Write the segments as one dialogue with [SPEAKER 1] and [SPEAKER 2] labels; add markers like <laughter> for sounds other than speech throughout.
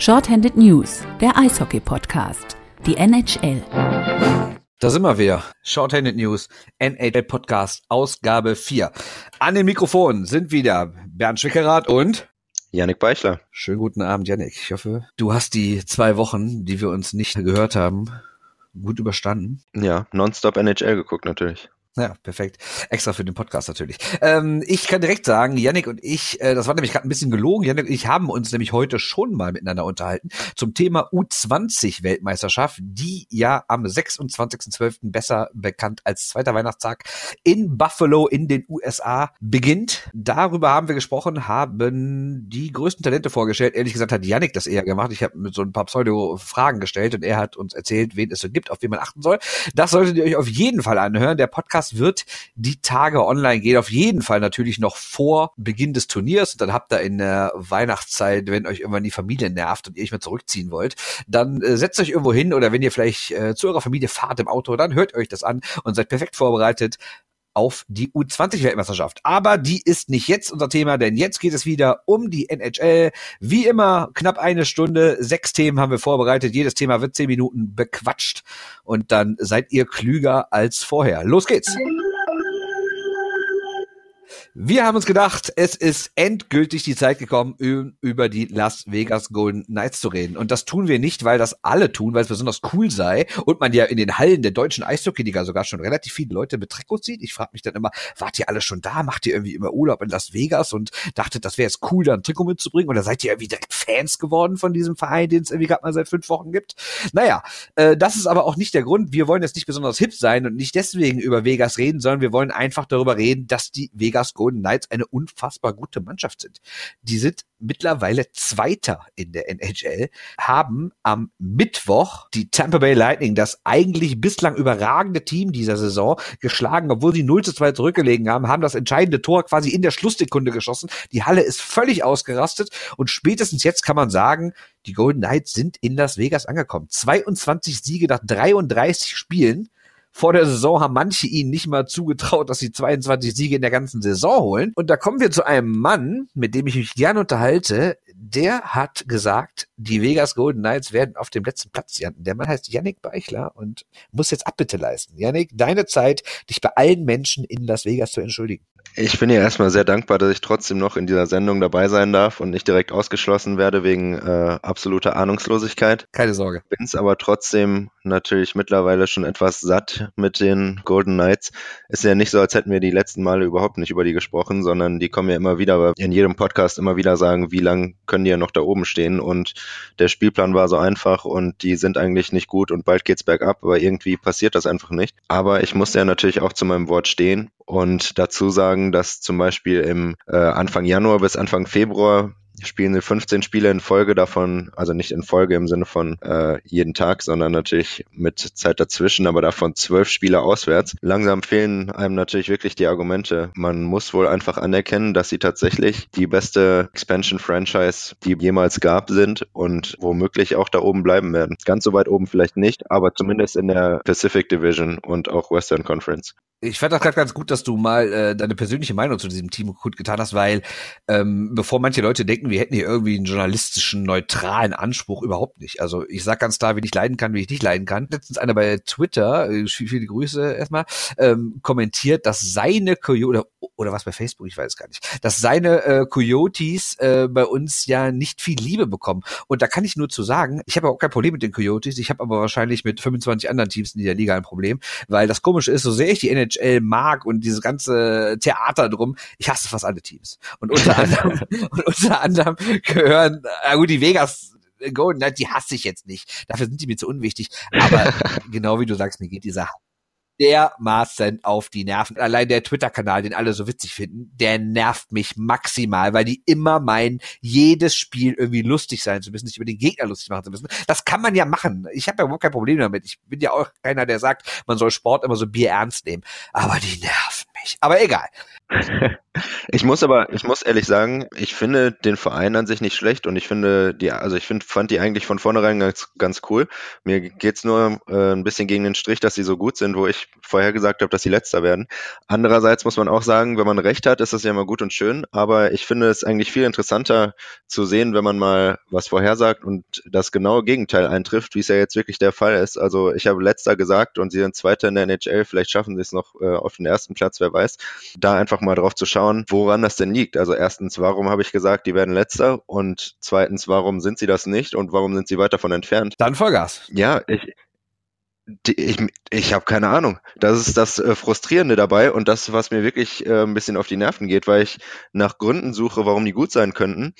[SPEAKER 1] Shorthanded News, der Eishockey-Podcast. Die NHL.
[SPEAKER 2] Da sind wir wieder. Shorthanded News, NHL Podcast, Ausgabe 4. An den Mikrofonen sind wieder Bernd Schwickerath und
[SPEAKER 3] Janik Beichler.
[SPEAKER 2] Schönen guten Abend, Janik. Ich hoffe, du hast die zwei Wochen, die wir uns nicht gehört haben, gut überstanden.
[SPEAKER 3] Ja, nonstop NHL geguckt natürlich.
[SPEAKER 2] Ja, perfekt. Extra für den Podcast natürlich. Ähm, ich kann direkt sagen, Yannick und ich, äh, das war nämlich gerade ein bisschen gelogen, Yannick und ich haben uns nämlich heute schon mal miteinander unterhalten zum Thema U20-Weltmeisterschaft, die ja am 26.12. besser bekannt als zweiter Weihnachtstag in Buffalo in den USA beginnt. Darüber haben wir gesprochen, haben die größten Talente vorgestellt. Ehrlich gesagt hat Yannick das eher gemacht. Ich habe mit so ein paar Pseudo-Fragen gestellt und er hat uns erzählt, wen es so gibt, auf wen man achten soll. Das solltet ihr euch auf jeden Fall anhören. Der Podcast Podcast wird die Tage online gehen. Auf jeden Fall natürlich noch vor Beginn des Turniers. Und dann habt ihr in der Weihnachtszeit, wenn euch irgendwann die Familie nervt und ihr nicht mehr zurückziehen wollt, dann äh, setzt euch irgendwo hin oder wenn ihr vielleicht äh, zu eurer Familie fahrt im Auto, dann hört euch das an und seid perfekt vorbereitet auf die U20-Weltmeisterschaft. Aber die ist nicht jetzt unser Thema, denn jetzt geht es wieder um die NHL. Wie immer knapp eine Stunde, sechs Themen haben wir vorbereitet. Jedes Thema wird zehn Minuten bequatscht und dann seid ihr klüger als vorher. Los geht's! Wir haben uns gedacht, es ist endgültig die Zeit gekommen, über die Las Vegas Golden Knights zu reden. Und das tun wir nicht, weil das alle tun, weil es besonders cool sei und man ja in den Hallen der deutschen Eishockey-Liga sogar schon relativ viele Leute mit Trikots sieht. Ich frage mich dann immer, wart ihr alle schon da? Macht ihr irgendwie immer Urlaub in Las Vegas und dachtet, das wäre jetzt cool, da ein Trikot mitzubringen? Oder seid ihr irgendwie direkt Fans geworden von diesem Verein, den es irgendwie gerade mal seit fünf Wochen gibt? Naja, äh, das ist aber auch nicht der Grund. Wir wollen jetzt nicht besonders hip sein und nicht deswegen über Vegas reden, sondern wir wollen einfach darüber reden, dass die Vegas Golden Knights eine unfassbar gute Mannschaft sind. Die sind mittlerweile Zweiter in der NHL, haben am Mittwoch die Tampa Bay Lightning, das eigentlich bislang überragende Team dieser Saison, geschlagen, obwohl sie 0 zu 2 zurückgelegen haben, haben das entscheidende Tor quasi in der Schlusssekunde geschossen. Die Halle ist völlig ausgerastet und spätestens jetzt kann man sagen, die Golden Knights sind in Las Vegas angekommen. 22 Siege nach 33 Spielen vor der Saison haben manche ihnen nicht mal zugetraut, dass sie 22 Siege in der ganzen Saison holen. Und da kommen wir zu einem Mann, mit dem ich mich gerne unterhalte. Der hat gesagt, die Vegas Golden Knights werden auf dem letzten Platz landen. Der Mann heißt Yannick Beichler und muss jetzt Abbitte leisten. Yannick, deine Zeit, dich bei allen Menschen in Las Vegas zu entschuldigen.
[SPEAKER 3] Ich bin ja erstmal sehr dankbar, dass ich trotzdem noch in dieser Sendung dabei sein darf und nicht direkt ausgeschlossen werde wegen äh, absoluter Ahnungslosigkeit.
[SPEAKER 2] Keine Sorge.
[SPEAKER 3] Bin es aber trotzdem natürlich mittlerweile schon etwas satt mit den Golden Knights. Ist ja nicht so, als hätten wir die letzten Male überhaupt nicht über die gesprochen, sondern die kommen ja immer wieder, aber in jedem Podcast immer wieder sagen, wie lang können die ja noch da oben stehen und der Spielplan war so einfach und die sind eigentlich nicht gut und bald geht's bergab, aber irgendwie passiert das einfach nicht. Aber ich muss ja natürlich auch zu meinem Wort stehen und dazu sagen, dass zum Beispiel im äh, Anfang Januar bis Anfang Februar spielen sie 15 Spiele in Folge davon, also nicht in Folge im Sinne von äh, jeden Tag, sondern natürlich mit Zeit dazwischen, aber davon zwölf Spiele auswärts. Langsam fehlen einem natürlich wirklich die Argumente. Man muss wohl einfach anerkennen, dass sie tatsächlich die beste Expansion-Franchise, die jemals gab, sind und womöglich auch da oben bleiben werden. Ganz so weit oben vielleicht nicht, aber zumindest in der Pacific Division und auch Western Conference.
[SPEAKER 2] Ich fand das gerade ganz gut, dass du mal äh, deine persönliche Meinung zu diesem Team gut getan hast, weil ähm, bevor manche Leute denken, wir hätten hier irgendwie einen journalistischen, neutralen Anspruch, überhaupt nicht. Also ich sag ganz klar, wie ich leiden kann, wie ich nicht leiden kann. Letztens einer bei Twitter, äh, viele Grüße erstmal, ähm, kommentiert, dass seine Coyote, oder, oder was bei Facebook, ich weiß gar nicht, dass seine äh, Coyotes äh, bei uns ja nicht viel Liebe bekommen. Und da kann ich nur zu sagen, ich habe auch kein Problem mit den Coyotes, ich habe aber wahrscheinlich mit 25 anderen Teams in der Liga ein Problem, weil das Komische ist, so sehr ich die NHL mag und dieses ganze Theater drum, ich hasse fast alle Teams. Und unter <laughs> anderem, und unter anderem gehören, äh, gut, die Vegas Golden Knights, die hasse ich jetzt nicht. Dafür sind die mir zu unwichtig. Aber <laughs> genau wie du sagst, mir geht die Sache dermaßen auf die Nerven. Allein der Twitter-Kanal, den alle so witzig finden, der nervt mich maximal, weil die immer meinen, jedes Spiel irgendwie lustig sein zu müssen, sich über den Gegner lustig machen zu müssen. Das kann man ja machen. Ich habe ja überhaupt kein Problem damit. Ich bin ja auch keiner, der sagt, man soll Sport immer so Bier ernst nehmen. Aber die nerven mich. Aber egal. <laughs>
[SPEAKER 3] Ich muss aber, ich muss ehrlich sagen, ich finde den Verein an sich nicht schlecht und ich finde die, also ich finde, fand die eigentlich von vornherein ganz, ganz cool. Mir geht's nur äh, ein bisschen gegen den Strich, dass sie so gut sind, wo ich vorher gesagt habe, dass sie letzter werden. Andererseits muss man auch sagen, wenn man recht hat, ist das ja immer gut und schön, aber ich finde es eigentlich viel interessanter zu sehen, wenn man mal was vorhersagt und das genaue Gegenteil eintrifft, wie es ja jetzt wirklich der Fall ist. Also ich habe letzter gesagt und sie sind Zweiter in der NHL, vielleicht schaffen sie es noch äh, auf den ersten Platz, wer weiß. Da einfach mal drauf zu schauen, woran das denn liegt. Also erstens, warum habe ich gesagt, die werden letzter und zweitens, warum sind sie das nicht und warum sind sie weit davon entfernt?
[SPEAKER 2] Dann Vollgas.
[SPEAKER 3] Ja, ich, ich, ich habe keine Ahnung. Das ist das äh, Frustrierende dabei und das, was mir wirklich äh, ein bisschen auf die Nerven geht, weil ich nach Gründen suche, warum die gut sein könnten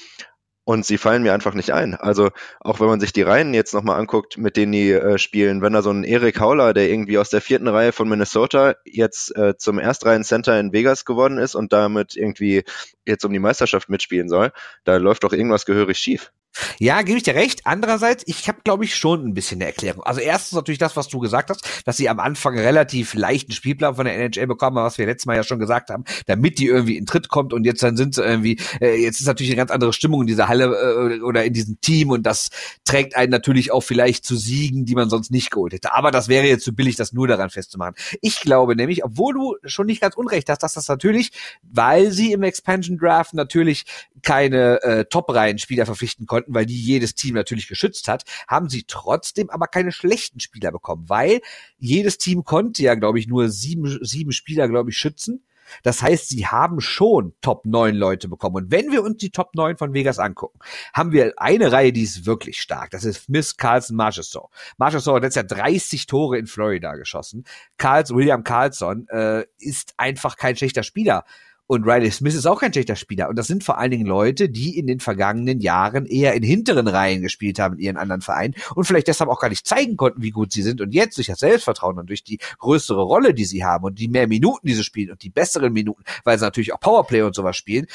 [SPEAKER 3] und sie fallen mir einfach nicht ein. Also auch wenn man sich die Reihen jetzt nochmal anguckt, mit denen die äh, spielen, wenn da so ein Erik Hauler, der irgendwie aus der vierten Reihe von Minnesota jetzt äh, zum Erstreihen-Center in Vegas geworden ist und damit irgendwie jetzt um die Meisterschaft mitspielen soll, da läuft doch irgendwas gehörig schief.
[SPEAKER 2] Ja, gebe ich dir recht. Andererseits, ich habe, glaube ich, schon ein bisschen eine Erklärung. Also erstens natürlich das, was du gesagt hast, dass sie am Anfang relativ leichten Spielplan von der NHL bekommen, was wir letztes Mal ja schon gesagt haben, damit die irgendwie in Tritt kommt und jetzt dann sind sie irgendwie, äh, jetzt ist natürlich eine ganz andere Stimmung in dieser Halle äh, oder in diesem Team und das trägt einen natürlich auch vielleicht zu Siegen, die man sonst nicht geholt hätte. Aber das wäre jetzt zu billig, das nur daran festzumachen. Ich glaube nämlich, obwohl du schon nicht ganz unrecht hast, dass das natürlich, weil sie im Expansion Draft natürlich keine äh, Top-Reihen-Spieler verpflichten konnten, weil die jedes Team natürlich geschützt hat, haben sie trotzdem aber keine schlechten Spieler bekommen, weil jedes Team konnte ja, glaube ich, nur sieben, sieben Spieler, glaube ich, schützen. Das heißt, sie haben schon Top 9 Leute bekommen. Und wenn wir uns die Top 9 von Vegas angucken, haben wir eine Reihe, die ist wirklich stark. Das ist Miss Carlson Marchessault. Marchessault hat jetzt ja 30 Tore in Florida geschossen. Carls, William Carlson äh, ist einfach kein schlechter Spieler. Und Riley Smith ist auch kein schlechter Spieler. Und das sind vor allen Dingen Leute, die in den vergangenen Jahren eher in hinteren Reihen gespielt haben in ihren anderen Vereinen und vielleicht deshalb auch gar nicht zeigen konnten, wie gut sie sind. Und jetzt durch das Selbstvertrauen und durch die größere Rolle, die sie haben und die mehr Minuten, die sie spielen und die besseren Minuten, weil sie natürlich auch Powerplay und sowas spielen,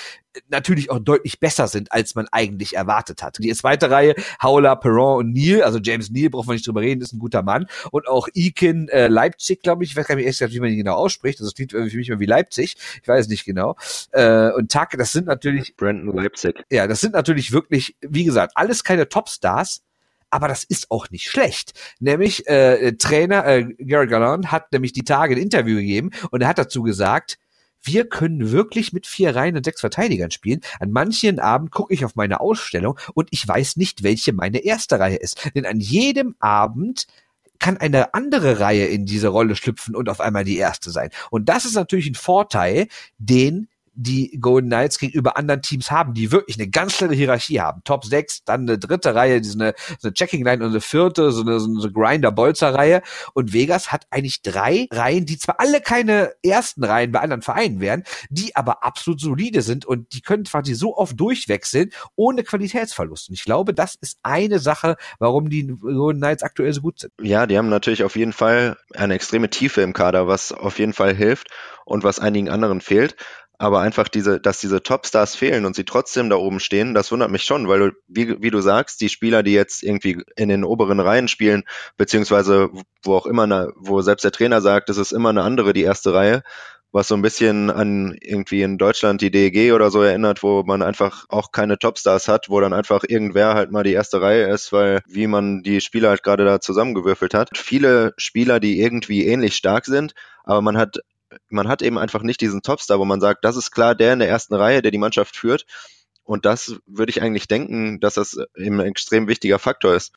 [SPEAKER 2] natürlich auch deutlich besser sind, als man eigentlich erwartet hat. Die zweite Reihe, Howler, Perron und Neil, also James Neal, braucht man nicht drüber reden, ist ein guter Mann. Und auch Ekin äh, Leipzig, glaube ich, ich weiß gar nicht wie man ihn genau ausspricht, also klingt für mich immer wie Leipzig, ich weiß nicht genau. Äh, und Tak, das sind natürlich...
[SPEAKER 3] Brandon Leipzig.
[SPEAKER 2] Ja, das sind natürlich wirklich, wie gesagt, alles keine Topstars, aber das ist auch nicht schlecht. Nämlich äh, Trainer äh, Gary Gallant hat nämlich die Tage ein Interview gegeben und er hat dazu gesagt, wir können wirklich mit vier Reihen und sechs Verteidigern spielen. An manchen Abend gucke ich auf meine Ausstellung und ich weiß nicht, welche meine erste Reihe ist. Denn an jedem Abend kann eine andere Reihe in diese Rolle schlüpfen und auf einmal die erste sein. Und das ist natürlich ein Vorteil, den die Golden Knights gegenüber anderen Teams haben, die wirklich eine ganz klare Hierarchie haben. Top 6, dann eine dritte Reihe, die so eine, so eine Checking Line und eine vierte, so eine, so eine Grinder-Bolzer-Reihe. Und Vegas hat eigentlich drei Reihen, die zwar alle keine ersten Reihen bei anderen Vereinen wären, die aber absolut solide sind und die können quasi so oft durchwechseln, ohne Qualitätsverlust. Und ich glaube, das ist eine Sache, warum die Golden Knights aktuell so gut sind.
[SPEAKER 3] Ja, die haben natürlich auf jeden Fall eine extreme Tiefe im Kader, was auf jeden Fall hilft und was einigen anderen fehlt aber einfach diese, dass diese Topstars fehlen und sie trotzdem da oben stehen, das wundert mich schon, weil du, wie, wie du sagst, die Spieler, die jetzt irgendwie in den oberen Reihen spielen, beziehungsweise wo auch immer, eine, wo selbst der Trainer sagt, es ist immer eine andere, die erste Reihe, was so ein bisschen an irgendwie in Deutschland die DEG oder so erinnert, wo man einfach auch keine Topstars hat, wo dann einfach irgendwer halt mal die erste Reihe ist, weil wie man die Spieler halt gerade da zusammengewürfelt hat. Viele Spieler, die irgendwie ähnlich stark sind, aber man hat man hat eben einfach nicht diesen Topstar, wo man sagt, das ist klar der in der ersten Reihe, der die Mannschaft führt. Und das würde ich eigentlich denken, dass das eben ein extrem wichtiger Faktor ist.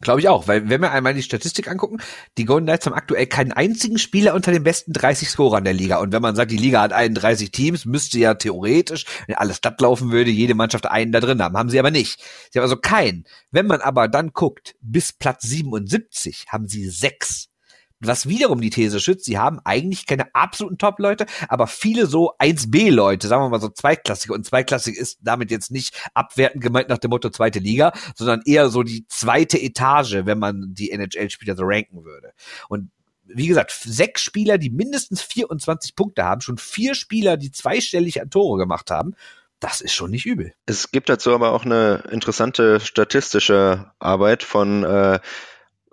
[SPEAKER 2] Glaube ich auch, weil wenn wir einmal die Statistik angucken, die Golden Knights haben aktuell keinen einzigen Spieler unter den besten 30 Scorern der Liga. Und wenn man sagt, die Liga hat 31 Teams, müsste ja theoretisch, wenn alles glatt laufen würde, jede Mannschaft einen da drin haben. Haben sie aber nicht. Sie haben also keinen. Wenn man aber dann guckt, bis Platz 77 haben sie sechs was wiederum die These schützt, sie haben eigentlich keine absoluten Top-Leute, aber viele so 1B-Leute, sagen wir mal so Zweitklassige. Und Zweitklassig ist damit jetzt nicht abwertend gemeint nach dem Motto zweite Liga, sondern eher so die zweite Etage, wenn man die NHL-Spieler so ranken würde. Und wie gesagt, sechs Spieler, die mindestens 24 Punkte haben, schon vier Spieler, die zweistellig an Tore gemacht haben. Das ist schon nicht übel.
[SPEAKER 3] Es gibt dazu aber auch eine interessante statistische Arbeit von äh,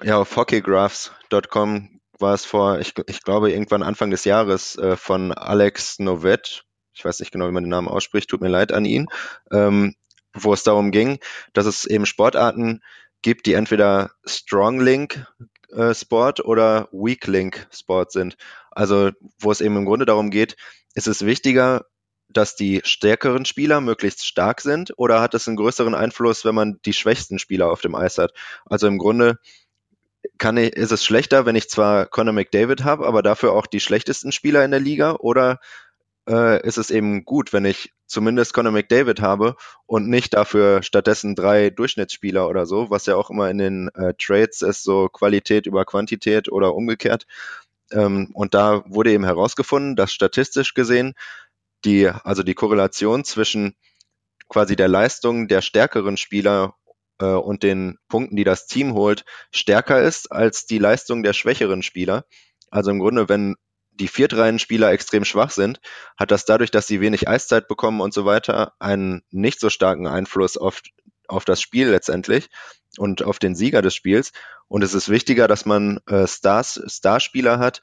[SPEAKER 3] ja, auf hockeygraphs.com war es vor, ich, ich glaube, irgendwann Anfang des Jahres äh, von Alex Novet, ich weiß nicht genau, wie man den Namen ausspricht, tut mir leid an ihn, ähm, wo es darum ging, dass es eben Sportarten gibt, die entweder Strong Link äh, Sport oder Weak Link Sport sind. Also wo es eben im Grunde darum geht, ist es wichtiger, dass die stärkeren Spieler möglichst stark sind oder hat es einen größeren Einfluss, wenn man die schwächsten Spieler auf dem Eis hat? Also im Grunde kann ich, ist es schlechter, wenn ich zwar Conor McDavid habe, aber dafür auch die schlechtesten Spieler in der Liga oder äh, ist es eben gut, wenn ich zumindest Conor McDavid habe und nicht dafür stattdessen drei Durchschnittsspieler oder so, was ja auch immer in den äh, Trades ist, so Qualität über Quantität oder umgekehrt. Ähm, und da wurde eben herausgefunden, dass statistisch gesehen die, also die Korrelation zwischen quasi der Leistung der stärkeren Spieler äh, und den Punkten, die das Team holt, stärker ist als die Leistung der schwächeren Spieler. Also im Grunde, wenn die Viertreihenspieler extrem schwach sind, hat das dadurch, dass sie wenig Eiszeit bekommen und so weiter, einen nicht so starken Einfluss auf, auf das Spiel letztendlich und auf den Sieger des Spiels. Und es ist wichtiger, dass man äh, Stars, Starspieler hat,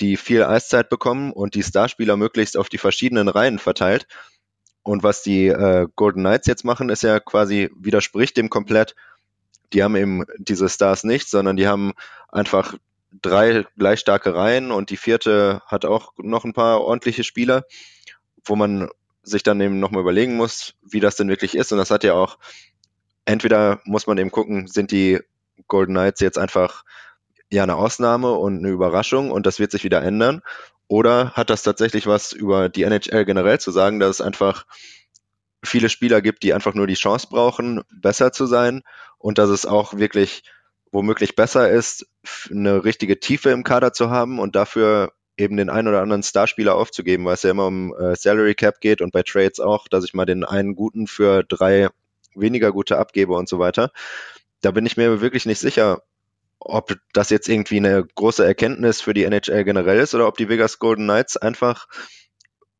[SPEAKER 3] die viel Eiszeit bekommen und die Starspieler möglichst auf die verschiedenen Reihen verteilt. Und was die äh, Golden Knights jetzt machen, ist ja quasi widerspricht dem komplett. Die haben eben diese Stars nicht, sondern die haben einfach drei gleich starke Reihen und die vierte hat auch noch ein paar ordentliche Spieler, wo man sich dann eben nochmal überlegen muss, wie das denn wirklich ist. Und das hat ja auch, entweder muss man eben gucken, sind die Golden Knights jetzt einfach ja eine Ausnahme und eine Überraschung und das wird sich wieder ändern. Oder hat das tatsächlich was über die NHL generell zu sagen, dass es einfach viele Spieler gibt, die einfach nur die Chance brauchen, besser zu sein und dass es auch wirklich womöglich besser ist, eine richtige Tiefe im Kader zu haben und dafür eben den einen oder anderen Starspieler aufzugeben, weil es ja immer um äh, Salary Cap geht und bei Trades auch, dass ich mal den einen guten für drei weniger gute abgebe und so weiter. Da bin ich mir wirklich nicht sicher, ob das jetzt irgendwie eine große Erkenntnis für die NHL generell ist oder ob die Vegas Golden Knights einfach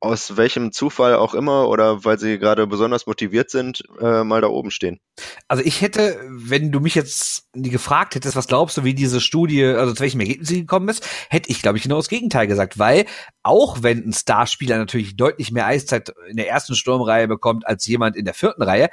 [SPEAKER 3] aus welchem Zufall auch immer oder weil sie gerade besonders motiviert sind, äh, mal da oben stehen.
[SPEAKER 2] Also ich hätte, wenn du mich jetzt gefragt hättest, was glaubst du, wie diese Studie, also zu welchem Ergebnis sie gekommen ist, hätte ich, glaube ich, genau das Gegenteil gesagt, weil auch wenn ein Starspieler natürlich deutlich mehr Eiszeit in der ersten Sturmreihe bekommt als jemand in der vierten Reihe,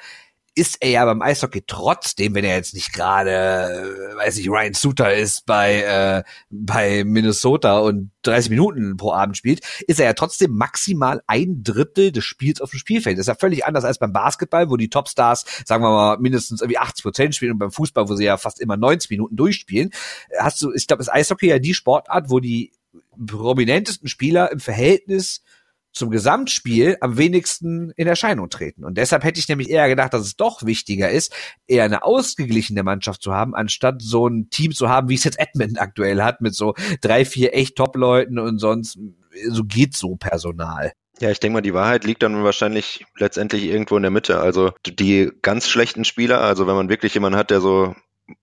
[SPEAKER 2] ist er ja beim Eishockey trotzdem, wenn er jetzt nicht gerade, äh, weiß ich, Ryan Suter ist bei, äh, bei Minnesota und 30 Minuten pro Abend spielt, ist er ja trotzdem maximal ein Drittel des Spiels auf dem Spielfeld. Das ist ja völlig anders als beim Basketball, wo die Topstars, sagen wir mal, mindestens irgendwie 80 Prozent spielen und beim Fußball, wo sie ja fast immer 90 Minuten durchspielen. Hast du, ich glaube, ist Eishockey ja die Sportart, wo die prominentesten Spieler im Verhältnis zum Gesamtspiel am wenigsten in Erscheinung treten. Und deshalb hätte ich nämlich eher gedacht, dass es doch wichtiger ist, eher eine ausgeglichene Mannschaft zu haben, anstatt so ein Team zu haben, wie es jetzt Edmonton aktuell hat, mit so drei, vier echt Top-Leuten und sonst so geht so Personal.
[SPEAKER 3] Ja, ich denke mal, die Wahrheit liegt dann wahrscheinlich letztendlich irgendwo in der Mitte. Also die ganz schlechten Spieler, also wenn man wirklich jemanden hat, der so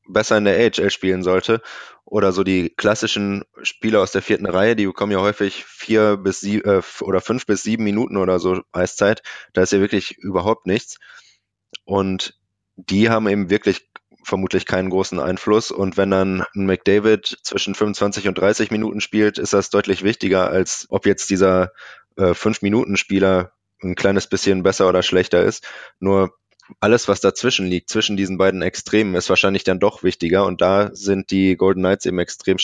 [SPEAKER 3] besser in der AHL spielen sollte. Oder so die klassischen Spieler aus der vierten Reihe, die bekommen ja häufig vier bis sieben äh, oder fünf bis sieben Minuten oder so Eiszeit. Da ist ja wirklich überhaupt nichts. Und die haben eben wirklich vermutlich keinen großen Einfluss. Und wenn dann ein McDavid zwischen 25 und 30 Minuten spielt, ist das deutlich wichtiger, als ob jetzt dieser äh, Fünf-Minuten-Spieler ein kleines bisschen besser oder schlechter ist. Nur alles, was dazwischen liegt, zwischen diesen beiden Extremen, ist wahrscheinlich dann doch wichtiger und da sind die Golden Knights eben extrem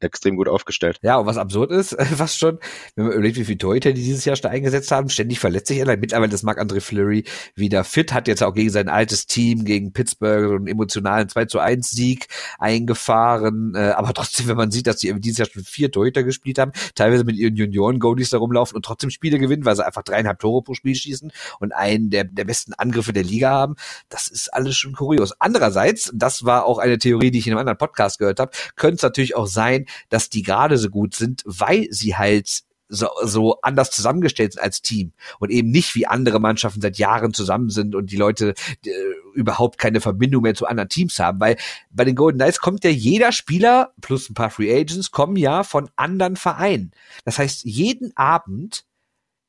[SPEAKER 3] extrem gut aufgestellt.
[SPEAKER 2] Ja, und was absurd ist, <laughs> fast schon, wenn man überlegt, wie viele Torhüter die dieses Jahr da eingesetzt haben, ständig verletzt sich einer. Mittlerweile ist Marc-André Fleury wieder fit, hat jetzt auch gegen sein altes Team, gegen Pittsburgh so einen emotionalen 2 zu 1 Sieg eingefahren, äh, aber trotzdem, wenn man sieht, dass die dieses Jahr schon vier Torhüter gespielt haben, teilweise mit ihren Junioren-Goalies da rumlaufen und trotzdem Spiele gewinnen, weil sie einfach dreieinhalb Tore pro Spiel schießen und einen der, der besten Angriffe der Liga haben. Das ist alles schon kurios. Andererseits, das war auch eine Theorie, die ich in einem anderen Podcast gehört habe, könnte es natürlich auch sein, dass die gerade so gut sind, weil sie halt so, so anders zusammengestellt sind als Team und eben nicht wie andere Mannschaften seit Jahren zusammen sind und die Leute äh, überhaupt keine Verbindung mehr zu anderen Teams haben, weil bei den Golden Knights kommt ja jeder Spieler plus ein paar Free Agents kommen ja von anderen Vereinen. Das heißt, jeden Abend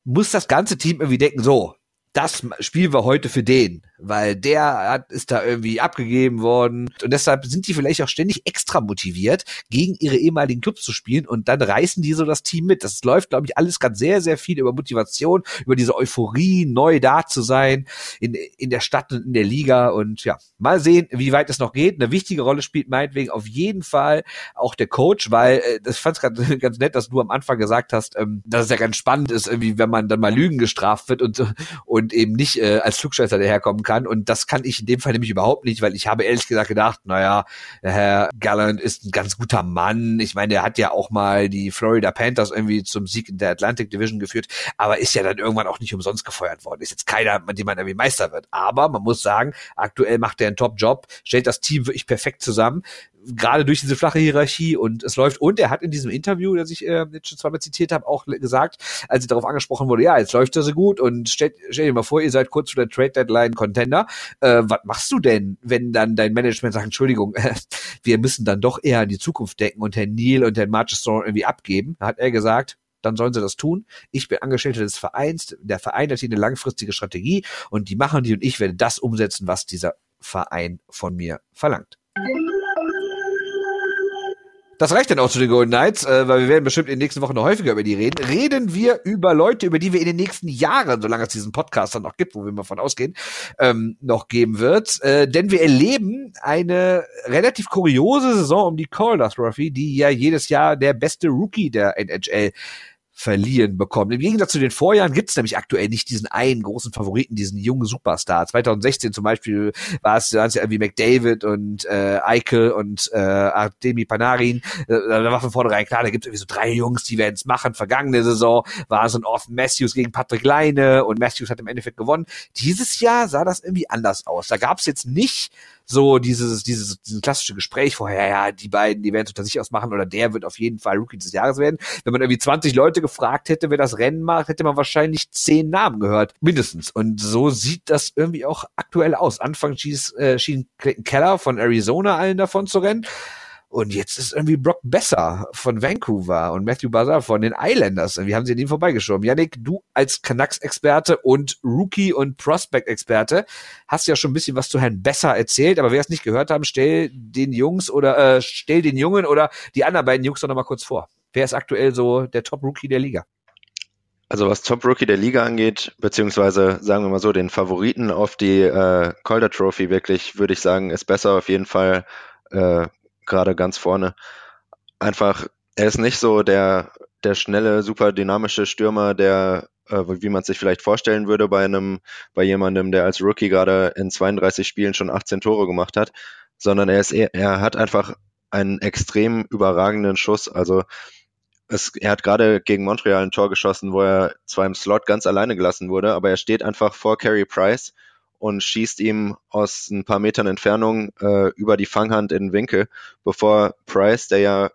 [SPEAKER 2] muss das ganze Team irgendwie denken, so, das spielen wir heute für den, weil der hat, ist da irgendwie abgegeben worden und deshalb sind die vielleicht auch ständig extra motiviert, gegen ihre ehemaligen Clubs zu spielen und dann reißen die so das Team mit. Das läuft, glaube ich, alles ganz sehr, sehr viel über Motivation, über diese Euphorie, neu da zu sein in, in der Stadt und in der Liga und ja, mal sehen, wie weit es noch geht. Eine wichtige Rolle spielt meinetwegen auf jeden Fall auch der Coach, weil äh, das fand ich ganz, <laughs> ganz nett, dass du am Anfang gesagt hast, ähm, dass es ja ganz spannend ist, irgendwie, wenn man dann mal Lügen gestraft wird und, und eben nicht äh, als Flugscheißer daherkommen kann. Und das kann ich in dem Fall nämlich überhaupt nicht, weil ich habe ehrlich gesagt gedacht, naja, Herr Gallant ist ein ganz guter Mann. Ich meine, der hat ja auch mal die Florida Panthers irgendwie zum Sieg in der Atlantic Division geführt, aber ist ja dann irgendwann auch nicht umsonst gefeuert worden. Ist jetzt keiner, mit dem man irgendwie Meister wird. Aber man muss sagen, aktuell macht er einen Top-Job, stellt das Team wirklich perfekt zusammen gerade durch diese flache Hierarchie und es läuft. Und er hat in diesem Interview, das ich äh, jetzt schon zweimal zitiert habe, auch gesagt, als er darauf angesprochen wurde, ja, jetzt läuft das so gut und stell, stell dir mal vor, ihr seid kurz vor der Trade Deadline Contender. Äh, was machst du denn, wenn dann dein Management sagt, Entschuldigung, äh, <laughs> wir müssen dann doch eher an die Zukunft denken und Herrn Neil und Herrn Marchestone irgendwie abgeben? Hat er gesagt, dann sollen sie das tun. Ich bin Angestellter des Vereins. Der Verein hat hier eine langfristige Strategie und die machen die und ich werde das umsetzen, was dieser Verein von mir verlangt. Das reicht dann auch zu den Golden Knights, äh, weil wir werden bestimmt in den nächsten Wochen noch häufiger über die reden. Reden wir über Leute, über die wir in den nächsten Jahren, solange es diesen Podcast dann noch gibt, wo wir mal von ausgehen, ähm, noch geben wird. Äh, denn wir erleben eine relativ kuriose Saison um die Calder Trophy, die ja jedes Jahr der beste Rookie der NHL verliehen bekommen. Im Gegensatz zu den Vorjahren gibt es nämlich aktuell nicht diesen einen großen Favoriten, diesen jungen Superstar. 2016 zum Beispiel war es, ja irgendwie McDavid und äh, Eichel und äh, Artemi Panarin. Äh, da war von vornherein klar, da gibt es irgendwie so drei Jungs, die werden es machen. Vergangene Saison war es ein Orphan Matthews gegen Patrick Leine und Matthews hat im Endeffekt gewonnen. Dieses Jahr sah das irgendwie anders aus. Da gab es jetzt nicht so dieses, dieses, dieses klassische Gespräch vorher, ja, die beiden, die werden es unter sich ausmachen oder der wird auf jeden Fall Rookie des Jahres werden. Wenn man irgendwie 20 Leute gefragt hätte, wer das Rennen macht, hätte man wahrscheinlich zehn Namen gehört, mindestens. Und so sieht das irgendwie auch aktuell aus. Anfang schieß, äh, schien Clayton Keller von Arizona allen davon zu rennen. Und jetzt ist irgendwie Brock Besser von Vancouver und Matthew Bazar von den Islanders. Wie haben sie ihm vorbeigeschoben? Yannick, du als Canucks-Experte und Rookie- und Prospect-Experte hast ja schon ein bisschen was zu Herrn Besser erzählt, aber wer es nicht gehört haben, stell den Jungs oder äh, stell den Jungen oder die anderen beiden Jungs doch noch mal kurz vor. Wer ist aktuell so der Top-Rookie der Liga?
[SPEAKER 3] Also was Top-Rookie der Liga angeht, beziehungsweise sagen wir mal so, den Favoriten auf die äh, Calder Trophy wirklich, würde ich sagen, ist besser auf jeden Fall äh, gerade ganz vorne. Einfach, er ist nicht so der, der schnelle, super dynamische Stürmer, der, äh, wie man sich vielleicht vorstellen würde bei einem, bei jemandem, der als Rookie gerade in 32 Spielen schon 18 Tore gemacht hat, sondern er ist er hat einfach einen extrem überragenden Schuss. Also es, er hat gerade gegen Montreal ein Tor geschossen, wo er zwar im Slot ganz alleine gelassen wurde, aber er steht einfach vor Carey Price und schießt ihm aus ein paar Metern Entfernung äh, über die Fanghand in den Winkel, bevor Price, der ja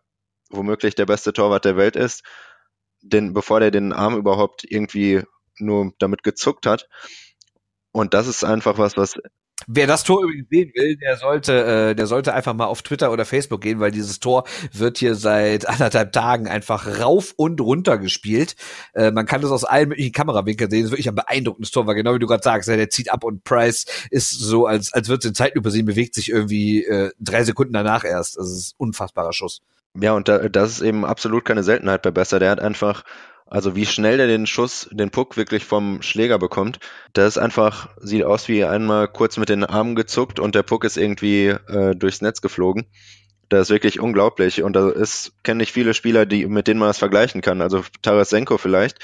[SPEAKER 3] womöglich der beste Torwart der Welt ist, den, bevor der den Arm überhaupt irgendwie nur damit gezuckt hat. Und das ist einfach was, was
[SPEAKER 2] Wer das Tor übrigens sehen will, der sollte, äh, der sollte einfach mal auf Twitter oder Facebook gehen, weil dieses Tor wird hier seit anderthalb Tagen einfach rauf und runter gespielt. Äh, man kann das aus allen möglichen Kamerawinkeln sehen. Das ist wirklich ein beeindruckendes Tor, weil genau wie du gerade sagst, der zieht ab und Price ist so, als, als würde es in Zeitlupe sehen, bewegt sich irgendwie äh, drei Sekunden danach erst. Das ist ein unfassbarer Schuss.
[SPEAKER 3] Ja, und da, das ist eben absolut keine Seltenheit bei Besser. Der hat einfach also wie schnell der den Schuss, den Puck wirklich vom Schläger bekommt, das ist einfach, sieht aus wie einmal kurz mit den Armen gezuckt und der Puck ist irgendwie äh, durchs Netz geflogen. Das ist wirklich unglaublich. Und da ist, kenne ich viele Spieler, die, mit denen man das vergleichen kann. Also Tarasenko vielleicht.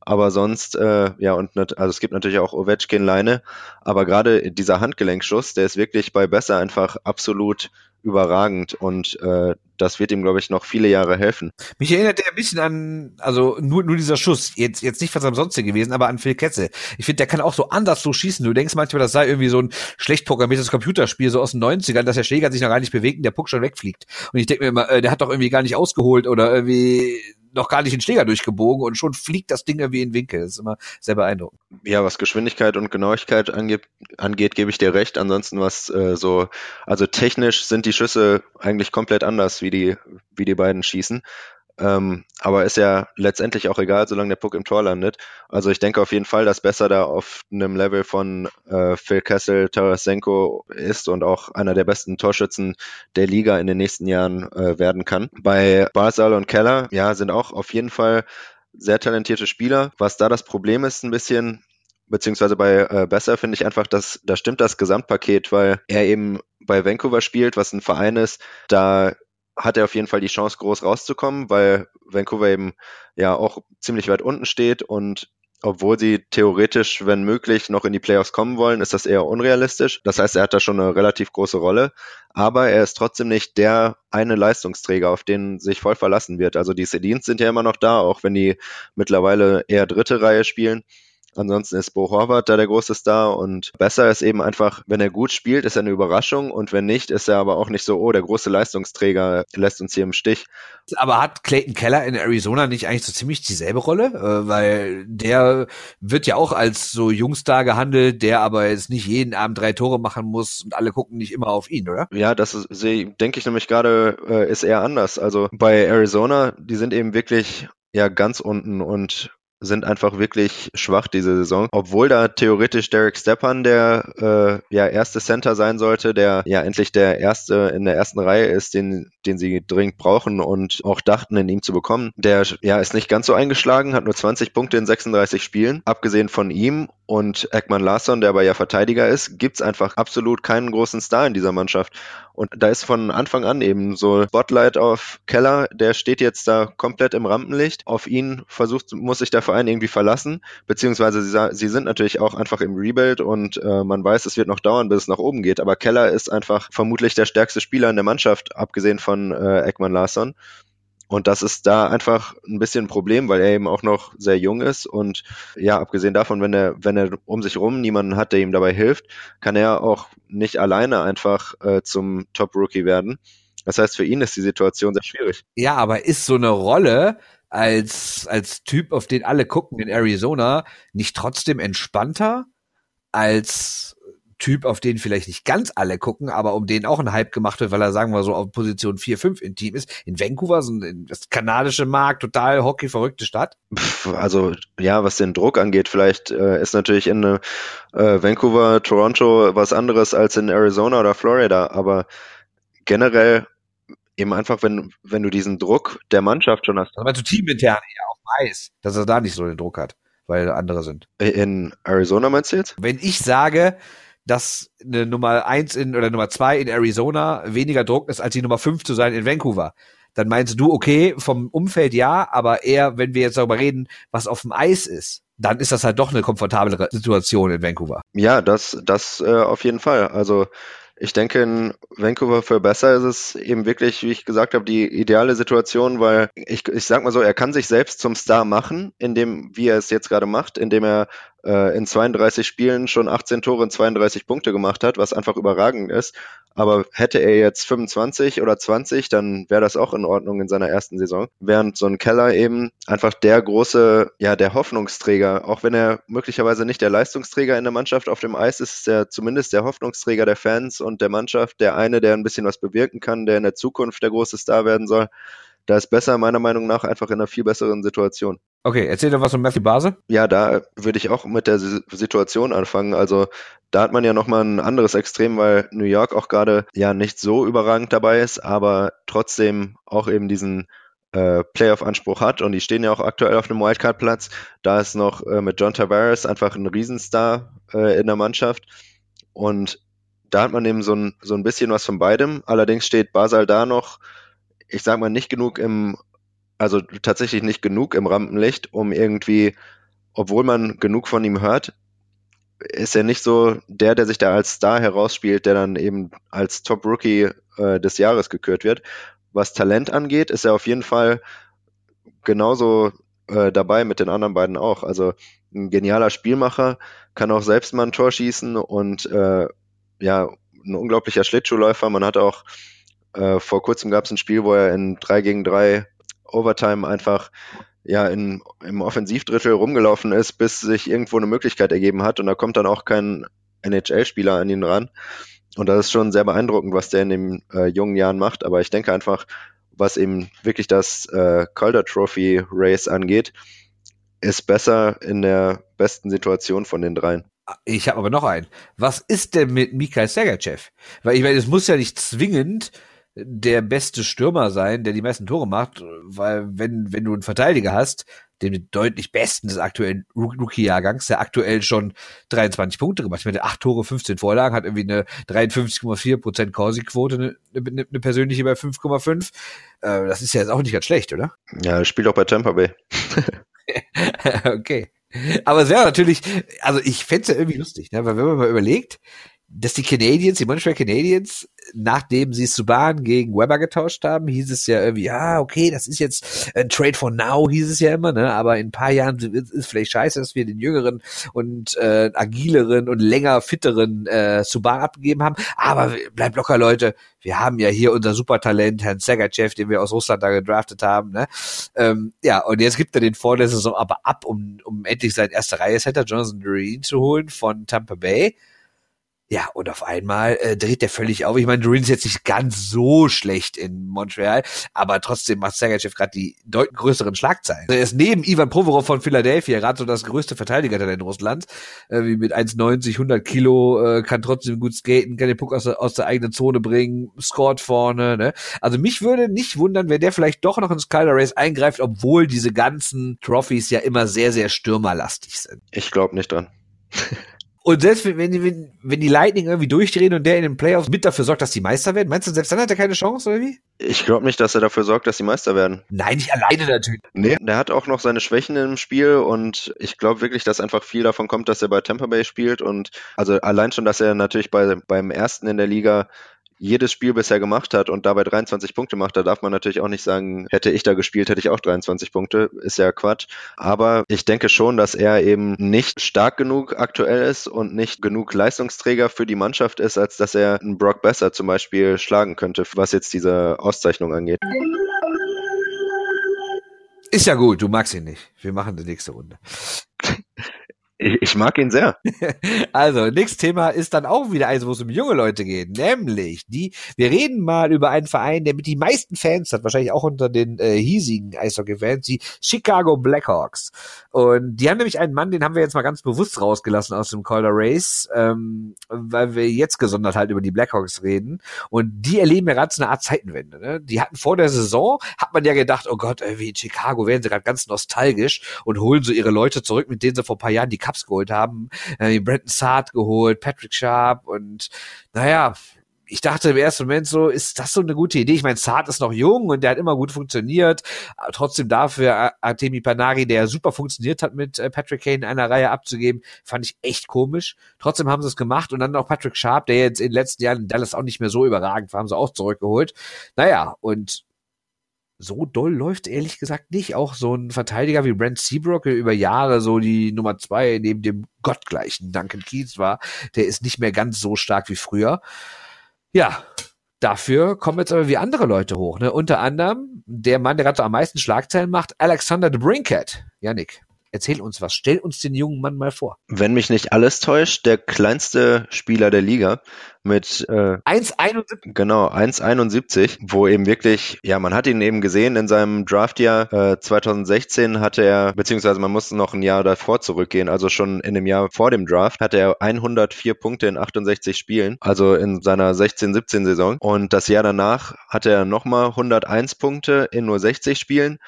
[SPEAKER 3] Aber sonst, äh, ja, und also es gibt natürlich auch Ovechkin Leine, aber gerade dieser Handgelenkschuss, der ist wirklich bei Besser einfach absolut überragend und äh, das wird ihm, glaube ich, noch viele Jahre helfen.
[SPEAKER 2] Mich erinnert der ein bisschen an, also nur, nur dieser Schuss, jetzt, jetzt nicht von seinem Sonst gewesen, aber an Phil Ketzel. Ich finde, der kann auch so anders so schießen. Du denkst manchmal, das sei irgendwie so ein schlecht programmiertes Computerspiel, so aus den 90ern, dass der Schläger sich noch gar nicht bewegt und der Puck schon wegfliegt. Und ich denke mir immer, äh, der hat doch irgendwie gar nicht ausgeholt oder irgendwie noch gar nicht den Schläger durchgebogen und schon fliegt das Ding irgendwie in den Winkel. Das ist immer sehr beeindruckend.
[SPEAKER 3] Ja, was Geschwindigkeit und Genauigkeit angeht, angeht gebe ich dir recht. Ansonsten was äh, so, also technisch sind die Schüsse eigentlich komplett anders, wie die, wie die beiden schießen. Ähm, aber ist ja letztendlich auch egal, solange der Puck im Tor landet. Also ich denke auf jeden Fall, dass besser da auf einem Level von äh, Phil Kessel, Tarasenko ist und auch einer der besten Torschützen der Liga in den nächsten Jahren äh, werden kann. Bei Basel und Keller, ja, sind auch auf jeden Fall sehr talentierte Spieler. Was da das Problem ist, ein bisschen, beziehungsweise bei äh, Besser finde ich einfach, dass da stimmt das Gesamtpaket, weil er eben bei Vancouver spielt, was ein Verein ist, da hat er auf jeden Fall die Chance, groß rauszukommen, weil Vancouver eben ja auch ziemlich weit unten steht und obwohl sie theoretisch, wenn möglich, noch in die Playoffs kommen wollen, ist das eher unrealistisch. Das heißt, er hat da schon eine relativ große Rolle, aber er ist trotzdem nicht der eine Leistungsträger, auf den sich voll verlassen wird. Also die Sedins sind ja immer noch da, auch wenn die mittlerweile eher dritte Reihe spielen. Ansonsten ist Bo Horvath da der große Star und besser ist eben einfach, wenn er gut spielt, ist er eine Überraschung und wenn nicht, ist er aber auch nicht so, oh, der große Leistungsträger lässt uns hier im Stich.
[SPEAKER 2] Aber hat Clayton Keller in Arizona nicht eigentlich so ziemlich dieselbe Rolle? Äh, weil der wird ja auch als so Jungstar gehandelt, der aber jetzt nicht jeden Abend drei Tore machen muss und alle gucken nicht immer auf ihn, oder?
[SPEAKER 3] Ja, das ist, denke ich nämlich gerade, äh, ist eher anders. Also bei Arizona, die sind eben wirklich ja ganz unten und sind einfach wirklich schwach diese Saison. Obwohl da theoretisch Derek Stepan der äh, ja, erste Center sein sollte, der ja endlich der erste in der ersten Reihe ist, den, den sie dringend brauchen und auch dachten, in ihm zu bekommen. Der ja ist nicht ganz so eingeschlagen, hat nur 20 Punkte in 36 Spielen. Abgesehen von ihm und Ekman Larsson, der aber ja Verteidiger ist, gibt's einfach absolut keinen großen Star in dieser Mannschaft. Und da ist von Anfang an eben so Spotlight auf Keller, der steht jetzt da komplett im Rampenlicht. Auf ihn versucht, muss sich der Verein irgendwie verlassen, beziehungsweise sie, sie sind natürlich auch einfach im Rebuild und äh, man weiß, es wird noch dauern, bis es nach oben geht. Aber Keller ist einfach vermutlich der stärkste Spieler in der Mannschaft, abgesehen von äh, Ekman Larsson. Und das ist da einfach ein bisschen ein Problem, weil er eben auch noch sehr jung ist und ja, abgesehen davon, wenn er, wenn er um sich rum niemanden hat, der ihm dabei hilft, kann er auch nicht alleine einfach äh, zum Top-Rookie werden. Das heißt, für ihn ist die Situation sehr schwierig.
[SPEAKER 2] Ja, aber ist so eine Rolle als, als Typ, auf den alle gucken in Arizona, nicht trotzdem entspannter als Typ, auf den vielleicht nicht ganz alle gucken, aber um den auch ein Hype gemacht wird, weil er, sagen wir so, auf Position 4, 5 im Team ist. In Vancouver, so ein, das kanadische Markt, total hockey-verrückte Stadt.
[SPEAKER 3] Also, ja, was den Druck angeht, vielleicht äh, ist natürlich in äh, Vancouver, Toronto was anderes als in Arizona oder Florida, aber generell eben einfach, wenn, wenn du diesen Druck der Mannschaft schon hast.
[SPEAKER 2] Aber zu teamintern eher auf Eis, dass er da nicht so den Druck hat, weil andere sind.
[SPEAKER 3] In Arizona meinst du jetzt?
[SPEAKER 2] Wenn ich sage, dass eine Nummer eins in oder Nummer zwei in Arizona weniger Druck ist, als die Nummer fünf zu sein in Vancouver. Dann meinst du, okay, vom Umfeld ja, aber eher, wenn wir jetzt darüber reden, was auf dem Eis ist, dann ist das halt doch eine komfortablere Situation in Vancouver.
[SPEAKER 3] Ja, das, das äh, auf jeden Fall. Also ich denke, in Vancouver für besser ist es eben wirklich, wie ich gesagt habe, die ideale Situation, weil ich, ich sag mal so, er kann sich selbst zum Star machen, indem, wie er es jetzt gerade macht, indem er äh, in 32 Spielen schon 18 Tore und 32 Punkte gemacht hat, was einfach überragend ist. Aber hätte er jetzt 25 oder 20, dann wäre das auch in Ordnung in seiner ersten Saison. Während so ein Keller eben einfach der große, ja, der Hoffnungsträger, auch wenn er möglicherweise nicht der Leistungsträger in der Mannschaft auf dem Eis ist, ist er zumindest der Hoffnungsträger der Fans und der Mannschaft, der eine, der ein bisschen was bewirken kann, der in der Zukunft der große Star werden soll da ist besser meiner Meinung nach einfach in einer viel besseren Situation.
[SPEAKER 2] Okay, erzähl doch was von Matthew Base.
[SPEAKER 3] Ja, da würde ich auch mit der Situation anfangen. Also da hat man ja nochmal ein anderes Extrem, weil New York auch gerade ja nicht so überragend dabei ist, aber trotzdem auch eben diesen äh, Playoff-Anspruch hat und die stehen ja auch aktuell auf einem Wildcard-Platz. Da ist noch äh, mit John Tavares einfach ein Riesenstar äh, in der Mannschaft und da hat man eben so ein, so ein bisschen was von beidem. Allerdings steht Basel da noch ich sag mal, nicht genug im, also tatsächlich nicht genug im Rampenlicht, um irgendwie, obwohl man genug von ihm hört, ist er nicht so der, der sich da als Star herausspielt, der dann eben als Top Rookie äh, des Jahres gekürt wird. Was Talent angeht, ist er auf jeden Fall genauso äh, dabei mit den anderen beiden auch. Also ein genialer Spielmacher, kann auch selbst mal ein Tor schießen und äh, ja, ein unglaublicher Schlittschuhläufer. Man hat auch äh, vor kurzem gab es ein Spiel, wo er in 3 gegen 3 Overtime einfach ja in, im Offensivdrittel rumgelaufen ist, bis sich irgendwo eine Möglichkeit ergeben hat und da kommt dann auch kein NHL-Spieler an ihn ran. Und das ist schon sehr beeindruckend, was der in den äh, jungen Jahren macht. Aber ich denke einfach, was eben wirklich das äh, Calder Trophy Race angeht, ist besser in der besten Situation von den dreien.
[SPEAKER 2] Ich habe aber noch einen. Was ist denn mit Mikhail Sergachev? Weil ich meine, es muss ja nicht zwingend der beste Stürmer sein, der die meisten Tore macht, weil wenn, wenn du einen Verteidiger hast, den deutlich besten des aktuellen Rookie-Jahrgangs, der aktuell schon 23 Punkte gemacht hat, mit 8 Tore, 15 Vorlagen, hat irgendwie eine 53,4% Corsi-Quote, eine, eine, eine, persönliche bei 5,5. Äh, das ist ja jetzt auch nicht ganz schlecht, oder?
[SPEAKER 3] Ja, spielt auch bei Tampa Bay. <laughs>
[SPEAKER 2] okay. Aber es wäre natürlich, also ich fände es ja irgendwie lustig, ne? weil wenn man mal überlegt, dass die Canadiens, die Montreal Canadiens, nachdem sie Subban gegen Weber getauscht haben, hieß es ja irgendwie, ja, okay, das ist jetzt ein Trade for now, hieß es ja immer, ne? Aber in ein paar Jahren ist vielleicht scheiße, dass wir den jüngeren und äh, agileren und länger fitteren äh, Subban abgegeben haben. Aber bleibt locker, Leute. Wir haben ja hier unser Supertalent, Herrn Sergachev, den wir aus Russland da gedraftet haben, ne? Ähm, ja, und jetzt gibt er den vor der Saison aber ab, um, um endlich sein erster Reihe-Center Jonathan Green zu holen von Tampa Bay. Ja, und auf einmal äh, dreht der völlig auf. Ich meine, Durin ist jetzt nicht ganz so schlecht in Montreal, aber trotzdem macht Sergachev gerade die deutlich größeren Schlagzeilen. Er ist neben Ivan Provorov von Philadelphia gerade so das größte Verteidiger in Russland, äh, wie mit 1,90, 100 Kilo, äh, kann trotzdem gut skaten, kann den Puck aus der, aus der eigenen Zone bringen, scored vorne. Ne? Also mich würde nicht wundern, wenn der vielleicht doch noch ins Skyler Race eingreift, obwohl diese ganzen Trophies ja immer sehr, sehr stürmerlastig sind.
[SPEAKER 3] Ich glaube nicht dran. <laughs>
[SPEAKER 2] Und selbst wenn, wenn, wenn die Lightning irgendwie durchdrehen und der in den Playoffs mit dafür sorgt, dass die Meister werden, meinst du, selbst dann hat er keine Chance, oder wie?
[SPEAKER 3] Ich glaube nicht, dass er dafür sorgt, dass die Meister werden.
[SPEAKER 2] Nein, nicht alleine natürlich.
[SPEAKER 3] Nee, der hat auch noch seine Schwächen im Spiel und ich glaube wirklich, dass einfach viel davon kommt, dass er bei Tampa Bay spielt und also allein schon, dass er natürlich bei, beim ersten in der Liga jedes Spiel bisher gemacht hat und dabei 23 Punkte macht, da darf man natürlich auch nicht sagen, hätte ich da gespielt, hätte ich auch 23 Punkte. Ist ja Quatsch. Aber ich denke schon, dass er eben nicht stark genug aktuell ist und nicht genug Leistungsträger für die Mannschaft ist, als dass er einen Brock Besser zum Beispiel schlagen könnte, was jetzt diese Auszeichnung angeht.
[SPEAKER 2] Ist ja gut, du magst ihn nicht. Wir machen die nächste Runde. <laughs>
[SPEAKER 3] Ich, ich mag ihn sehr. <laughs>
[SPEAKER 2] also, nächstes Thema ist dann auch wieder eins, wo es um junge Leute geht, nämlich die, wir reden mal über einen Verein, der mit die meisten Fans hat, wahrscheinlich auch unter den äh, hiesigen Eishockey-Fans, die Chicago Blackhawks. Und die haben nämlich einen Mann, den haben wir jetzt mal ganz bewusst rausgelassen aus dem Calder Race, ähm, weil wir jetzt gesondert halt über die Blackhawks reden. Und die erleben ja gerade so eine Art Zeitenwende. Ne? Die hatten vor der Saison, hat man ja gedacht, oh Gott, wie in Chicago werden sie gerade ganz nostalgisch und holen so ihre Leute zurück, mit denen sie vor ein paar Jahren die Cups geholt haben, äh, Brandon Saad geholt, Patrick Sharp und naja, ich dachte im ersten Moment so, ist das so eine gute Idee? Ich meine, Saad ist noch jung und der hat immer gut funktioniert. Trotzdem dafür Artemi Panari, der super funktioniert hat, mit äh, Patrick Kane in einer Reihe abzugeben, fand ich echt komisch. Trotzdem haben sie es gemacht und dann noch Patrick Sharp, der jetzt in den letzten Jahren in Dallas auch nicht mehr so überragend war, haben sie auch zurückgeholt. Naja, und so doll läuft ehrlich gesagt nicht. Auch so ein Verteidiger wie Brent Seabrook, der über Jahre so die Nummer zwei neben dem gottgleichen Duncan Keats war, der ist nicht mehr ganz so stark wie früher. Ja, dafür kommen jetzt aber wie andere Leute hoch. Ne? Unter anderem der Mann, der gerade so am meisten Schlagzeilen macht, Alexander de Brinket. Janik. Erzähl uns was. Stell uns den jungen Mann mal vor.
[SPEAKER 3] Wenn mich nicht alles täuscht, der kleinste Spieler der Liga mit
[SPEAKER 2] äh, 1,71.
[SPEAKER 3] Genau, 1,71, wo eben wirklich, ja, man hat ihn eben gesehen in seinem Draftjahr äh, 2016 hatte er, beziehungsweise man musste noch ein Jahr davor zurückgehen, also schon in dem Jahr vor dem Draft, hatte er 104 Punkte in 68 Spielen, also in seiner 16-17 Saison. Und das Jahr danach hatte er nochmal 101 Punkte in nur 60 Spielen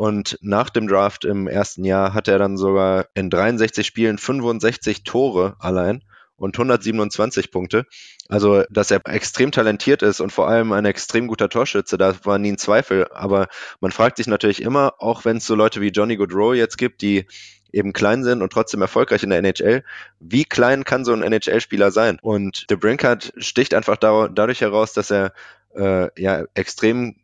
[SPEAKER 3] und nach dem Draft im ersten Jahr hat er dann sogar in 63 Spielen 65 Tore allein und 127 Punkte. Also, dass er extrem talentiert ist und vor allem ein extrem guter Torschütze, da war nie ein Zweifel. Aber man fragt sich natürlich immer, auch wenn es so Leute wie Johnny Goodrow jetzt gibt, die eben klein sind und trotzdem erfolgreich in der NHL, wie klein kann so ein NHL-Spieler sein? Und The Brinkert sticht einfach dadurch heraus, dass er äh, ja extrem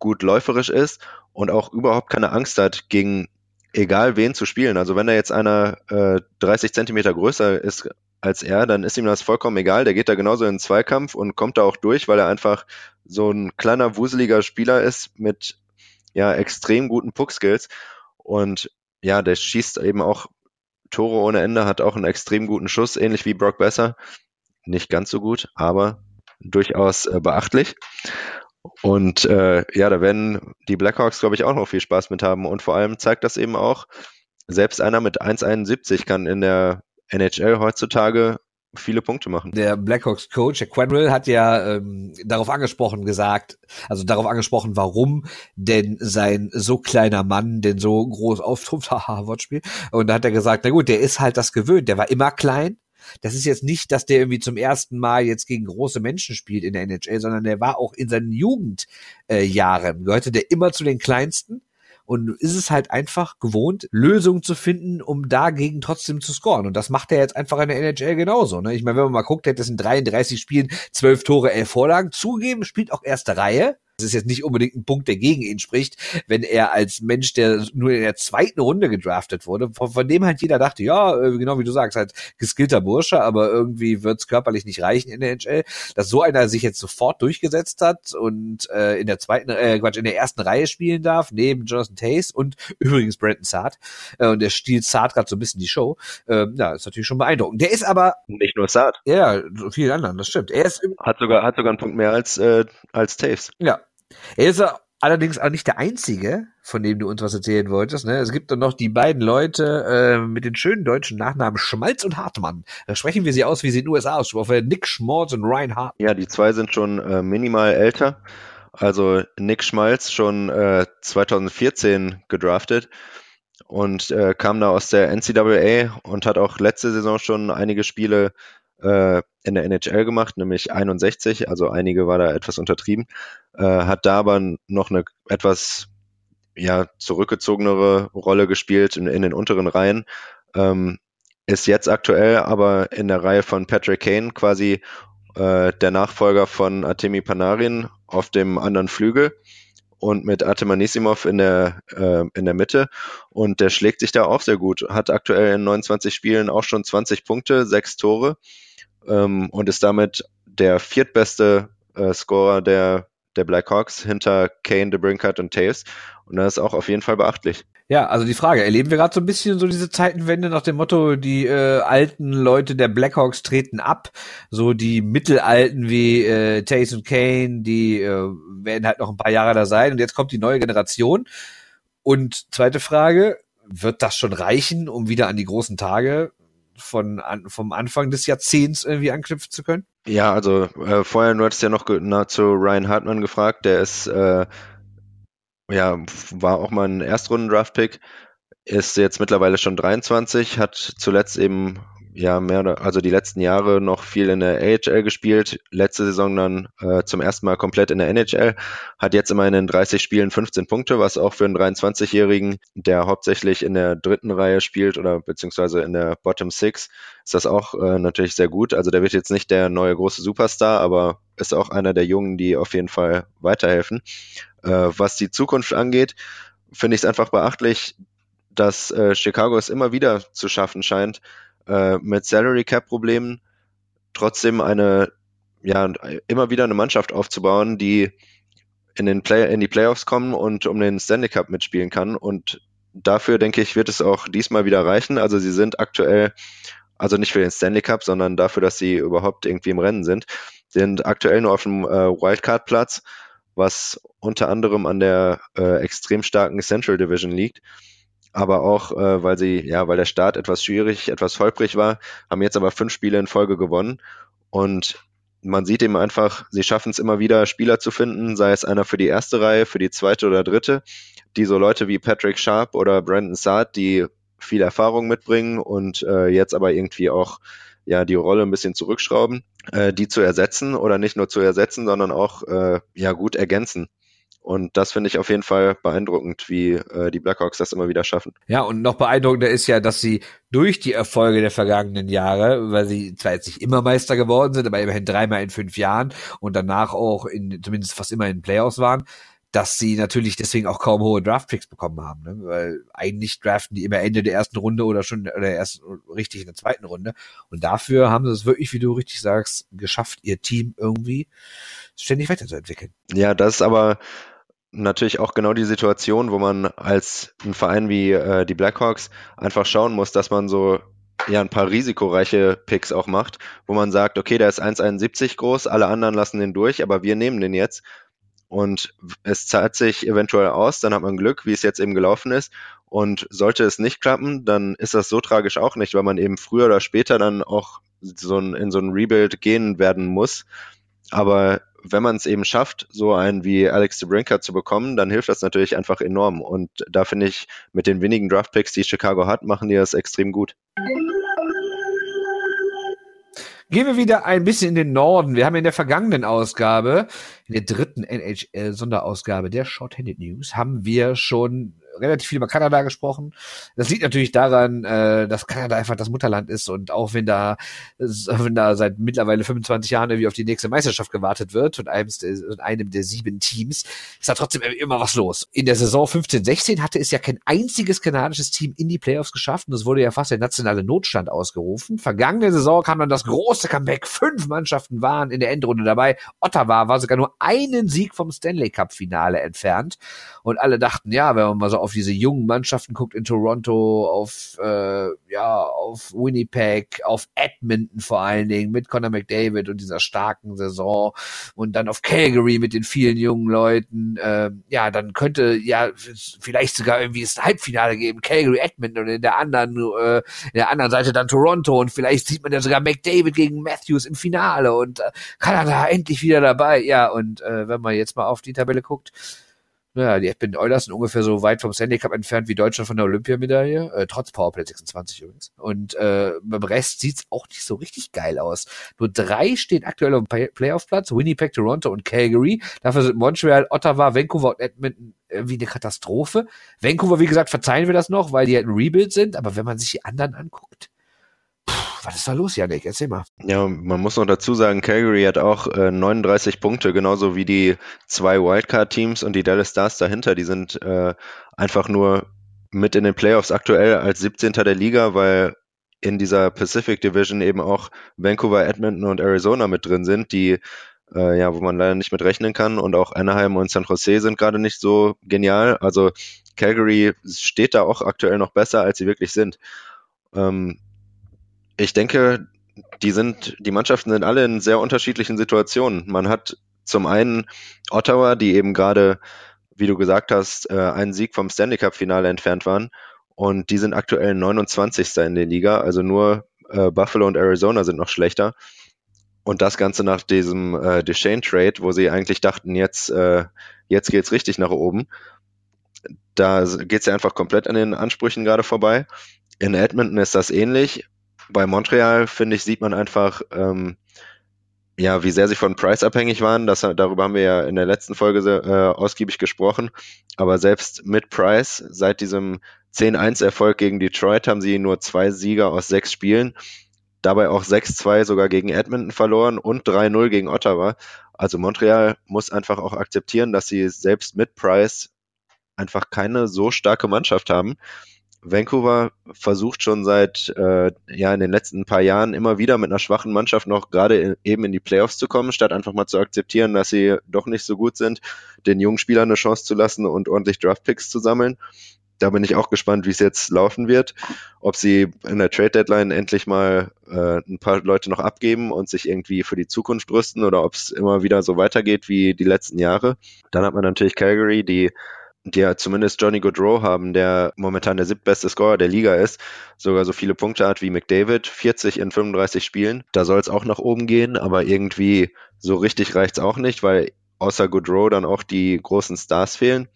[SPEAKER 3] gut läuferisch ist und auch überhaupt keine Angst hat, gegen egal wen zu spielen. Also wenn da jetzt einer äh, 30 Zentimeter größer ist als er, dann ist ihm das vollkommen egal. Der geht da genauso in den Zweikampf und kommt da auch durch, weil er einfach so ein kleiner, wuseliger Spieler ist mit ja extrem guten Puck-Skills. Und ja, der schießt eben auch Tore ohne Ende, hat auch einen extrem guten Schuss, ähnlich wie Brock Besser. Nicht ganz so gut, aber durchaus äh, beachtlich. Und äh, ja, da werden die Blackhawks, glaube ich, auch noch viel Spaß mit haben. Und vor allem zeigt das eben auch, selbst einer mit 1,71 kann in der NHL heutzutage viele Punkte machen.
[SPEAKER 2] Der Blackhawks Coach, der Quenville, hat ja ähm, darauf angesprochen gesagt, also darauf angesprochen, warum denn sein so kleiner Mann denn so groß auftrumpft, <laughs> haha, Wortspiel. Und da hat er gesagt, na gut, der ist halt das gewöhnt, der war immer klein. Das ist jetzt nicht, dass der irgendwie zum ersten Mal jetzt gegen große Menschen spielt in der NHL, sondern der war auch in seinen Jugendjahren, äh, gehörte der immer zu den kleinsten und ist es halt einfach gewohnt, Lösungen zu finden, um dagegen trotzdem zu scoren. Und das macht er jetzt einfach in der NHL genauso. Ne? Ich meine, wenn man mal guckt, hätte es in 33 Spielen 12 Tore, 11 Vorlagen. Zugeben, spielt auch erste Reihe. Das ist jetzt nicht unbedingt ein Punkt, der gegen ihn spricht, wenn er als Mensch, der nur in der zweiten Runde gedraftet wurde, von, von dem halt jeder dachte, ja, äh, genau wie du sagst, halt geskillter Bursche, aber irgendwie wird's körperlich nicht reichen in der NHL, dass so einer sich jetzt sofort durchgesetzt hat und äh, in der zweiten, äh, Quatsch, in der ersten Reihe spielen darf, neben Jonathan Tace und <laughs> übrigens Brandon Saad. Äh, und der stiehlt Saad gerade so ein bisschen die Show. Äh, ja, ist natürlich schon beeindruckend. Der ist aber
[SPEAKER 3] nicht nur Saad.
[SPEAKER 2] Ja, vielen anderen, das stimmt. Er ist
[SPEAKER 3] hat sogar hat sogar einen Punkt mehr als äh, als Taves.
[SPEAKER 2] Ja, er ist allerdings auch nicht der Einzige, von dem du uns was erzählen wolltest. Ne? Es gibt dann noch die beiden Leute äh, mit den schönen deutschen Nachnamen Schmalz und Hartmann. Da sprechen wir sie aus, wie sie in den USA aussprechen. Nick Schmalz und Ryan Hart.
[SPEAKER 3] Ja, die zwei sind schon äh, minimal älter. Also Nick Schmalz schon äh, 2014 gedraftet und äh, kam da aus der NCAA und hat auch letzte Saison schon einige Spiele äh, in der NHL gemacht, nämlich 61, also einige war da etwas untertrieben, äh, hat da aber noch eine etwas ja, zurückgezogenere Rolle gespielt in, in den unteren Reihen. Ähm, ist jetzt aktuell aber in der Reihe von Patrick Kane quasi äh, der Nachfolger von Artemi Panarin auf dem anderen Flügel und mit Artemanissimov in der, äh, in der Mitte. Und der schlägt sich da auch sehr gut. Hat aktuell in 29 Spielen auch schon 20 Punkte, sechs Tore ähm, und ist damit der viertbeste äh, Scorer der, der Blackhawks hinter Kane, DeBrincat und Taves. Und das ist auch auf jeden Fall beachtlich.
[SPEAKER 2] Ja, also die Frage, erleben wir gerade so ein bisschen so diese Zeitenwende nach dem Motto, die äh, alten Leute der Blackhawks treten ab, so die Mittelalten wie äh, Taves und Kane, die äh, werden halt noch ein paar Jahre da sein und jetzt kommt die neue Generation. Und zweite Frage, wird das schon reichen, um wieder an die großen Tage von an, vom Anfang des Jahrzehnts irgendwie anknüpfen zu können?
[SPEAKER 3] Ja, also äh, vorher, du hattest ja noch zu Ryan Hartmann gefragt, der ist äh, ja, war auch mal ein Erstrunden-Draft-Pick, ist jetzt mittlerweile schon 23, hat zuletzt eben ja mehr oder also die letzten Jahre noch viel in der AHL gespielt, letzte Saison dann äh, zum ersten Mal komplett in der NHL, hat jetzt immerhin in 30 Spielen 15 Punkte, was auch für einen 23-Jährigen, der hauptsächlich in der dritten Reihe spielt oder beziehungsweise in der Bottom Six, ist das auch äh, natürlich sehr gut. Also der wird jetzt nicht der neue große Superstar, aber ist auch einer der Jungen, die auf jeden Fall weiterhelfen. Äh, was die Zukunft angeht, finde ich es einfach beachtlich, dass äh, Chicago es immer wieder zu schaffen scheint, äh, mit Salary Cap Problemen trotzdem eine, ja, immer wieder eine Mannschaft aufzubauen, die in den Play in die Playoffs kommen und um den Stanley Cup mitspielen kann. Und dafür denke ich, wird es auch diesmal wieder reichen. Also sie sind aktuell, also nicht für den Stanley Cup, sondern dafür, dass sie überhaupt irgendwie im Rennen sind, sind aktuell nur auf dem äh, Wildcard-Platz, was unter anderem an der äh, extrem starken Central Division liegt aber auch, äh, weil sie, ja, weil der Start etwas schwierig, etwas holprig war, haben jetzt aber fünf Spiele in Folge gewonnen und man sieht eben einfach, sie schaffen es immer wieder, Spieler zu finden, sei es einer für die erste Reihe, für die zweite oder dritte, die so Leute wie Patrick Sharp oder Brandon Saad, die viel Erfahrung mitbringen und äh, jetzt aber irgendwie auch ja die Rolle ein bisschen zurückschrauben, äh, die zu ersetzen oder nicht nur zu ersetzen, sondern auch äh, ja gut ergänzen. Und das finde ich auf jeden Fall beeindruckend, wie äh, die Blackhawks das immer wieder schaffen.
[SPEAKER 2] Ja, und noch beeindruckender ist ja, dass sie durch die Erfolge der vergangenen Jahre, weil sie zwar jetzt nicht immer Meister geworden sind, aber immerhin dreimal in fünf Jahren und danach auch in zumindest fast immer in Playoffs waren, dass sie natürlich deswegen auch kaum hohe Draftpicks bekommen haben, ne? weil eigentlich draften die immer Ende der ersten Runde oder schon oder erst richtig in der zweiten Runde und dafür haben sie es wirklich, wie du richtig sagst, geschafft, ihr Team irgendwie ständig weiterzuentwickeln.
[SPEAKER 3] Ja, das ist aber natürlich auch genau die Situation, wo man als ein Verein wie äh, die Blackhawks einfach schauen muss, dass man so ja ein paar risikoreiche Picks auch macht, wo man sagt, okay, der ist 1,71 groß, alle anderen lassen den durch, aber wir nehmen den jetzt und es zahlt sich eventuell aus, dann hat man Glück, wie es jetzt eben gelaufen ist. Und sollte es nicht klappen, dann ist das so tragisch auch nicht, weil man eben früher oder später dann auch so ein, in so ein Rebuild gehen werden muss. Aber wenn man es eben schafft, so einen wie Alex DeBrinker zu bekommen, dann hilft das natürlich einfach enorm. Und da finde ich, mit den wenigen Draftpicks, die Chicago hat, machen die das extrem gut.
[SPEAKER 2] Gehen wir wieder ein bisschen in den Norden. Wir haben in der vergangenen Ausgabe, in der dritten NHL-Sonderausgabe der Shorthanded News, haben wir schon relativ viel über Kanada gesprochen. Das liegt natürlich daran, äh, dass Kanada einfach das Mutterland ist und auch wenn da, wenn da seit mittlerweile 25 Jahren irgendwie auf die nächste Meisterschaft gewartet wird und einem, einem der sieben Teams, ist da trotzdem immer was los. In der Saison 15-16 hatte es ja kein einziges kanadisches Team in die Playoffs geschafft und es wurde ja fast der nationale Notstand ausgerufen. Vergangene Saison kam dann das große Comeback. Fünf Mannschaften waren in der Endrunde dabei. Ottawa war sogar nur einen Sieg vom Stanley Cup Finale entfernt und alle dachten, ja, wenn man mal so auf diese jungen Mannschaften guckt in Toronto, auf äh, ja, auf Winnipeg, auf Edmonton vor allen Dingen mit Conor McDavid und dieser starken Saison und dann auf Calgary mit den vielen jungen Leuten, äh, ja, dann könnte ja vielleicht sogar irgendwie das Halbfinale geben, Calgary Edmonton und in der anderen äh, in der anderen Seite dann Toronto und vielleicht sieht man ja sogar McDavid gegen Matthews im Finale und äh, Kanada endlich wieder dabei. Ja, und äh, wenn man jetzt mal auf die Tabelle guckt, naja, die Edmonton Oilers sind ungefähr so weit vom Stanley Cup entfernt wie Deutschland von der Olympiamedaille, äh, trotz Powerplay 26 übrigens. Und äh, beim Rest sieht's auch nicht so richtig geil aus. Nur drei stehen aktuell auf dem Playoff-Platz, Winnipeg, Toronto und Calgary. Dafür sind Montreal, Ottawa, Vancouver und Edmonton irgendwie eine Katastrophe. Vancouver, wie gesagt, verzeihen wir das noch, weil die halt ein Rebuild sind, aber wenn man sich die anderen anguckt, was ist da los, Janik? Erzähl mal.
[SPEAKER 3] Ja, man muss noch dazu sagen, Calgary hat auch äh, 39 Punkte, genauso wie die zwei Wildcard-Teams und die Dallas Stars dahinter. Die sind äh, einfach nur mit in den Playoffs aktuell als 17. der Liga, weil in dieser Pacific Division eben auch Vancouver, Edmonton und Arizona mit drin sind, die äh, ja, wo man leider nicht mit rechnen kann und auch Anaheim und San Jose sind gerade nicht so genial. Also Calgary steht da auch aktuell noch besser, als sie wirklich sind. Ähm, ich denke, die sind, die Mannschaften sind alle in sehr unterschiedlichen Situationen. Man hat zum einen Ottawa, die eben gerade, wie du gesagt hast, äh, einen Sieg vom Stanley Cup Finale entfernt waren. Und die sind aktuell 29. in der Liga. Also nur äh, Buffalo und Arizona sind noch schlechter. Und das Ganze nach diesem äh, Deshane Trade, wo sie eigentlich dachten, jetzt, äh, jetzt geht's richtig nach oben. Da geht's ja einfach komplett an den Ansprüchen gerade vorbei. In Edmonton ist das ähnlich bei Montreal, finde ich, sieht man einfach, ähm, ja, wie sehr sie von Price abhängig waren. Das, darüber haben wir ja in der letzten Folge äh, ausgiebig gesprochen. Aber selbst mit Price, seit diesem 10-1-Erfolg gegen Detroit, haben sie nur zwei Sieger aus sechs Spielen. Dabei auch 6-2 sogar gegen Edmonton verloren und 3-0 gegen Ottawa. Also Montreal muss einfach auch akzeptieren, dass sie selbst mit Price einfach keine so starke Mannschaft haben. Vancouver versucht schon seit äh, ja in den letzten paar Jahren immer wieder mit einer schwachen Mannschaft noch gerade eben in die Playoffs zu kommen, statt einfach mal zu akzeptieren, dass sie doch nicht so gut sind, den jungen Spielern eine Chance zu lassen und ordentlich Draftpicks zu sammeln. Da bin ich auch gespannt, wie es jetzt laufen wird, ob sie in der Trade Deadline endlich mal äh, ein paar Leute noch abgeben und sich irgendwie für die Zukunft rüsten oder ob es immer wieder so weitergeht wie die letzten Jahre. Dann hat man natürlich Calgary, die die ja zumindest Johnny Goodrow haben, der momentan der siebtbeste Scorer der Liga ist, sogar so viele Punkte hat wie McDavid, 40 in 35 Spielen. Da soll es auch nach oben gehen, aber irgendwie so richtig reicht's auch nicht, weil außer Goodrow dann auch die großen Stars fehlen.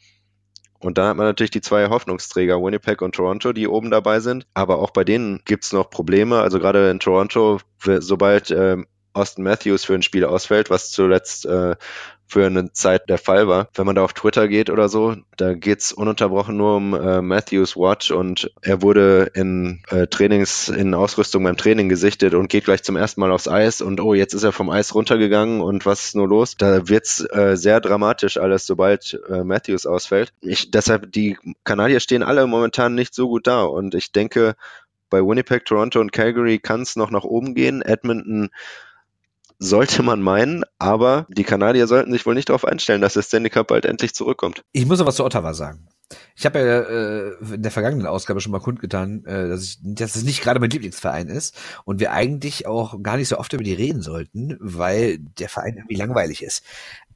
[SPEAKER 3] Und dann hat man natürlich die zwei Hoffnungsträger, Winnipeg und Toronto, die oben dabei sind. Aber auch bei denen gibt's noch Probleme. Also gerade in Toronto, sobald ähm, Austin Matthews für ein Spiel ausfällt, was zuletzt äh, für eine Zeit der Fall war. Wenn man da auf Twitter geht oder so, da geht's ununterbrochen nur um äh, Matthews Watch und er wurde in äh, Trainings, in Ausrüstung beim Training gesichtet und geht gleich zum ersten Mal aufs Eis und oh, jetzt ist er vom Eis runtergegangen und was ist nur los? Da wird's äh, sehr dramatisch alles, sobald äh, Matthews ausfällt. Ich, deshalb, die Kanadier stehen alle momentan nicht so gut da und ich denke, bei Winnipeg, Toronto und Calgary kann es noch nach oben gehen. Edmonton sollte man meinen, aber die Kanadier sollten sich wohl nicht darauf einstellen, dass der Stanley Cup bald endlich zurückkommt.
[SPEAKER 2] Ich muss noch was zu Ottawa sagen. Ich habe ja äh, in der vergangenen Ausgabe schon mal kundgetan, äh, dass, ich, dass es nicht gerade mein Lieblingsverein ist und wir eigentlich auch gar nicht so oft über die reden sollten, weil der Verein irgendwie langweilig ist.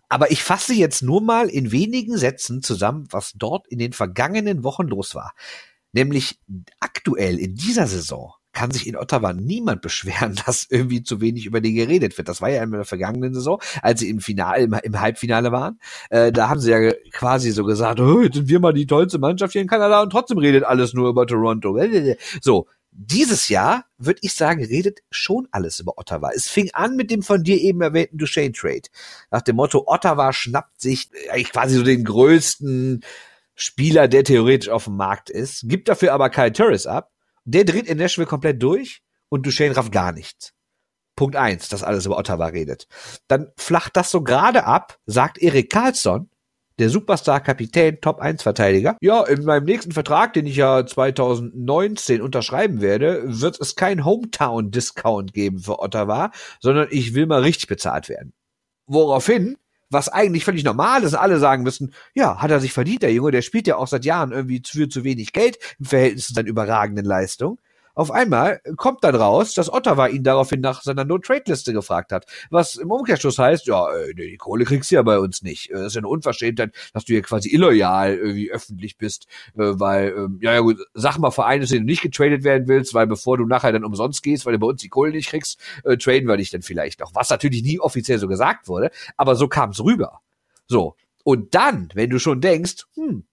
[SPEAKER 2] Aber ich fasse jetzt nur mal in wenigen Sätzen zusammen, was dort in den vergangenen Wochen los war. Nämlich aktuell in dieser Saison kann sich in Ottawa niemand beschweren, <laughs> dass irgendwie zu wenig über die geredet wird. Das war ja in der vergangenen Saison, als sie im Finale, im, im Halbfinale waren. Äh, da haben sie ja quasi so gesagt, oh, jetzt sind wir mal die tollste Mannschaft hier in Kanada und trotzdem redet alles nur über Toronto. So, dieses Jahr, würde ich sagen, redet schon alles über Ottawa. Es fing an mit dem von dir eben erwähnten Duchesne Trade. Nach dem Motto, Ottawa schnappt sich eigentlich quasi so den größten Spieler, der theoretisch auf dem Markt ist, gibt dafür aber Kyle Turris ab. Der dreht in Nashville komplett durch und Duchesne rafft gar nichts. Punkt eins, dass alles über Ottawa redet. Dann flacht das so gerade ab, sagt Erik Karlsson, der Superstar-Kapitän, Top-1-Verteidiger. Ja, in meinem nächsten Vertrag, den ich ja 2019 unterschreiben werde, wird es kein Hometown-Discount geben für Ottawa, sondern ich will mal richtig bezahlt werden. Woraufhin, was eigentlich völlig normal ist, alle sagen müssen, ja, hat er sich verdient, der Junge, der spielt ja auch seit Jahren irgendwie für zu wenig Geld im Verhältnis zu seinen überragenden Leistungen. Auf einmal kommt dann raus, dass Ottawa ihn daraufhin nach seiner No-Trade-Liste gefragt hat. Was im Umkehrschluss heißt, ja, äh, die Kohle kriegst du ja bei uns nicht. Äh, das ist ja eine Unverschämtheit, dass du hier quasi illoyal irgendwie öffentlich bist, äh, weil, ähm, ja, ja gut, sag mal Vereine, dass du nicht getradet werden willst, weil bevor du nachher dann umsonst gehst, weil du bei uns die Kohle nicht kriegst, äh, traden wir dich dann vielleicht noch. Was natürlich nie offiziell so gesagt wurde, aber so kam es rüber. So. Und dann, wenn du schon denkst, hm,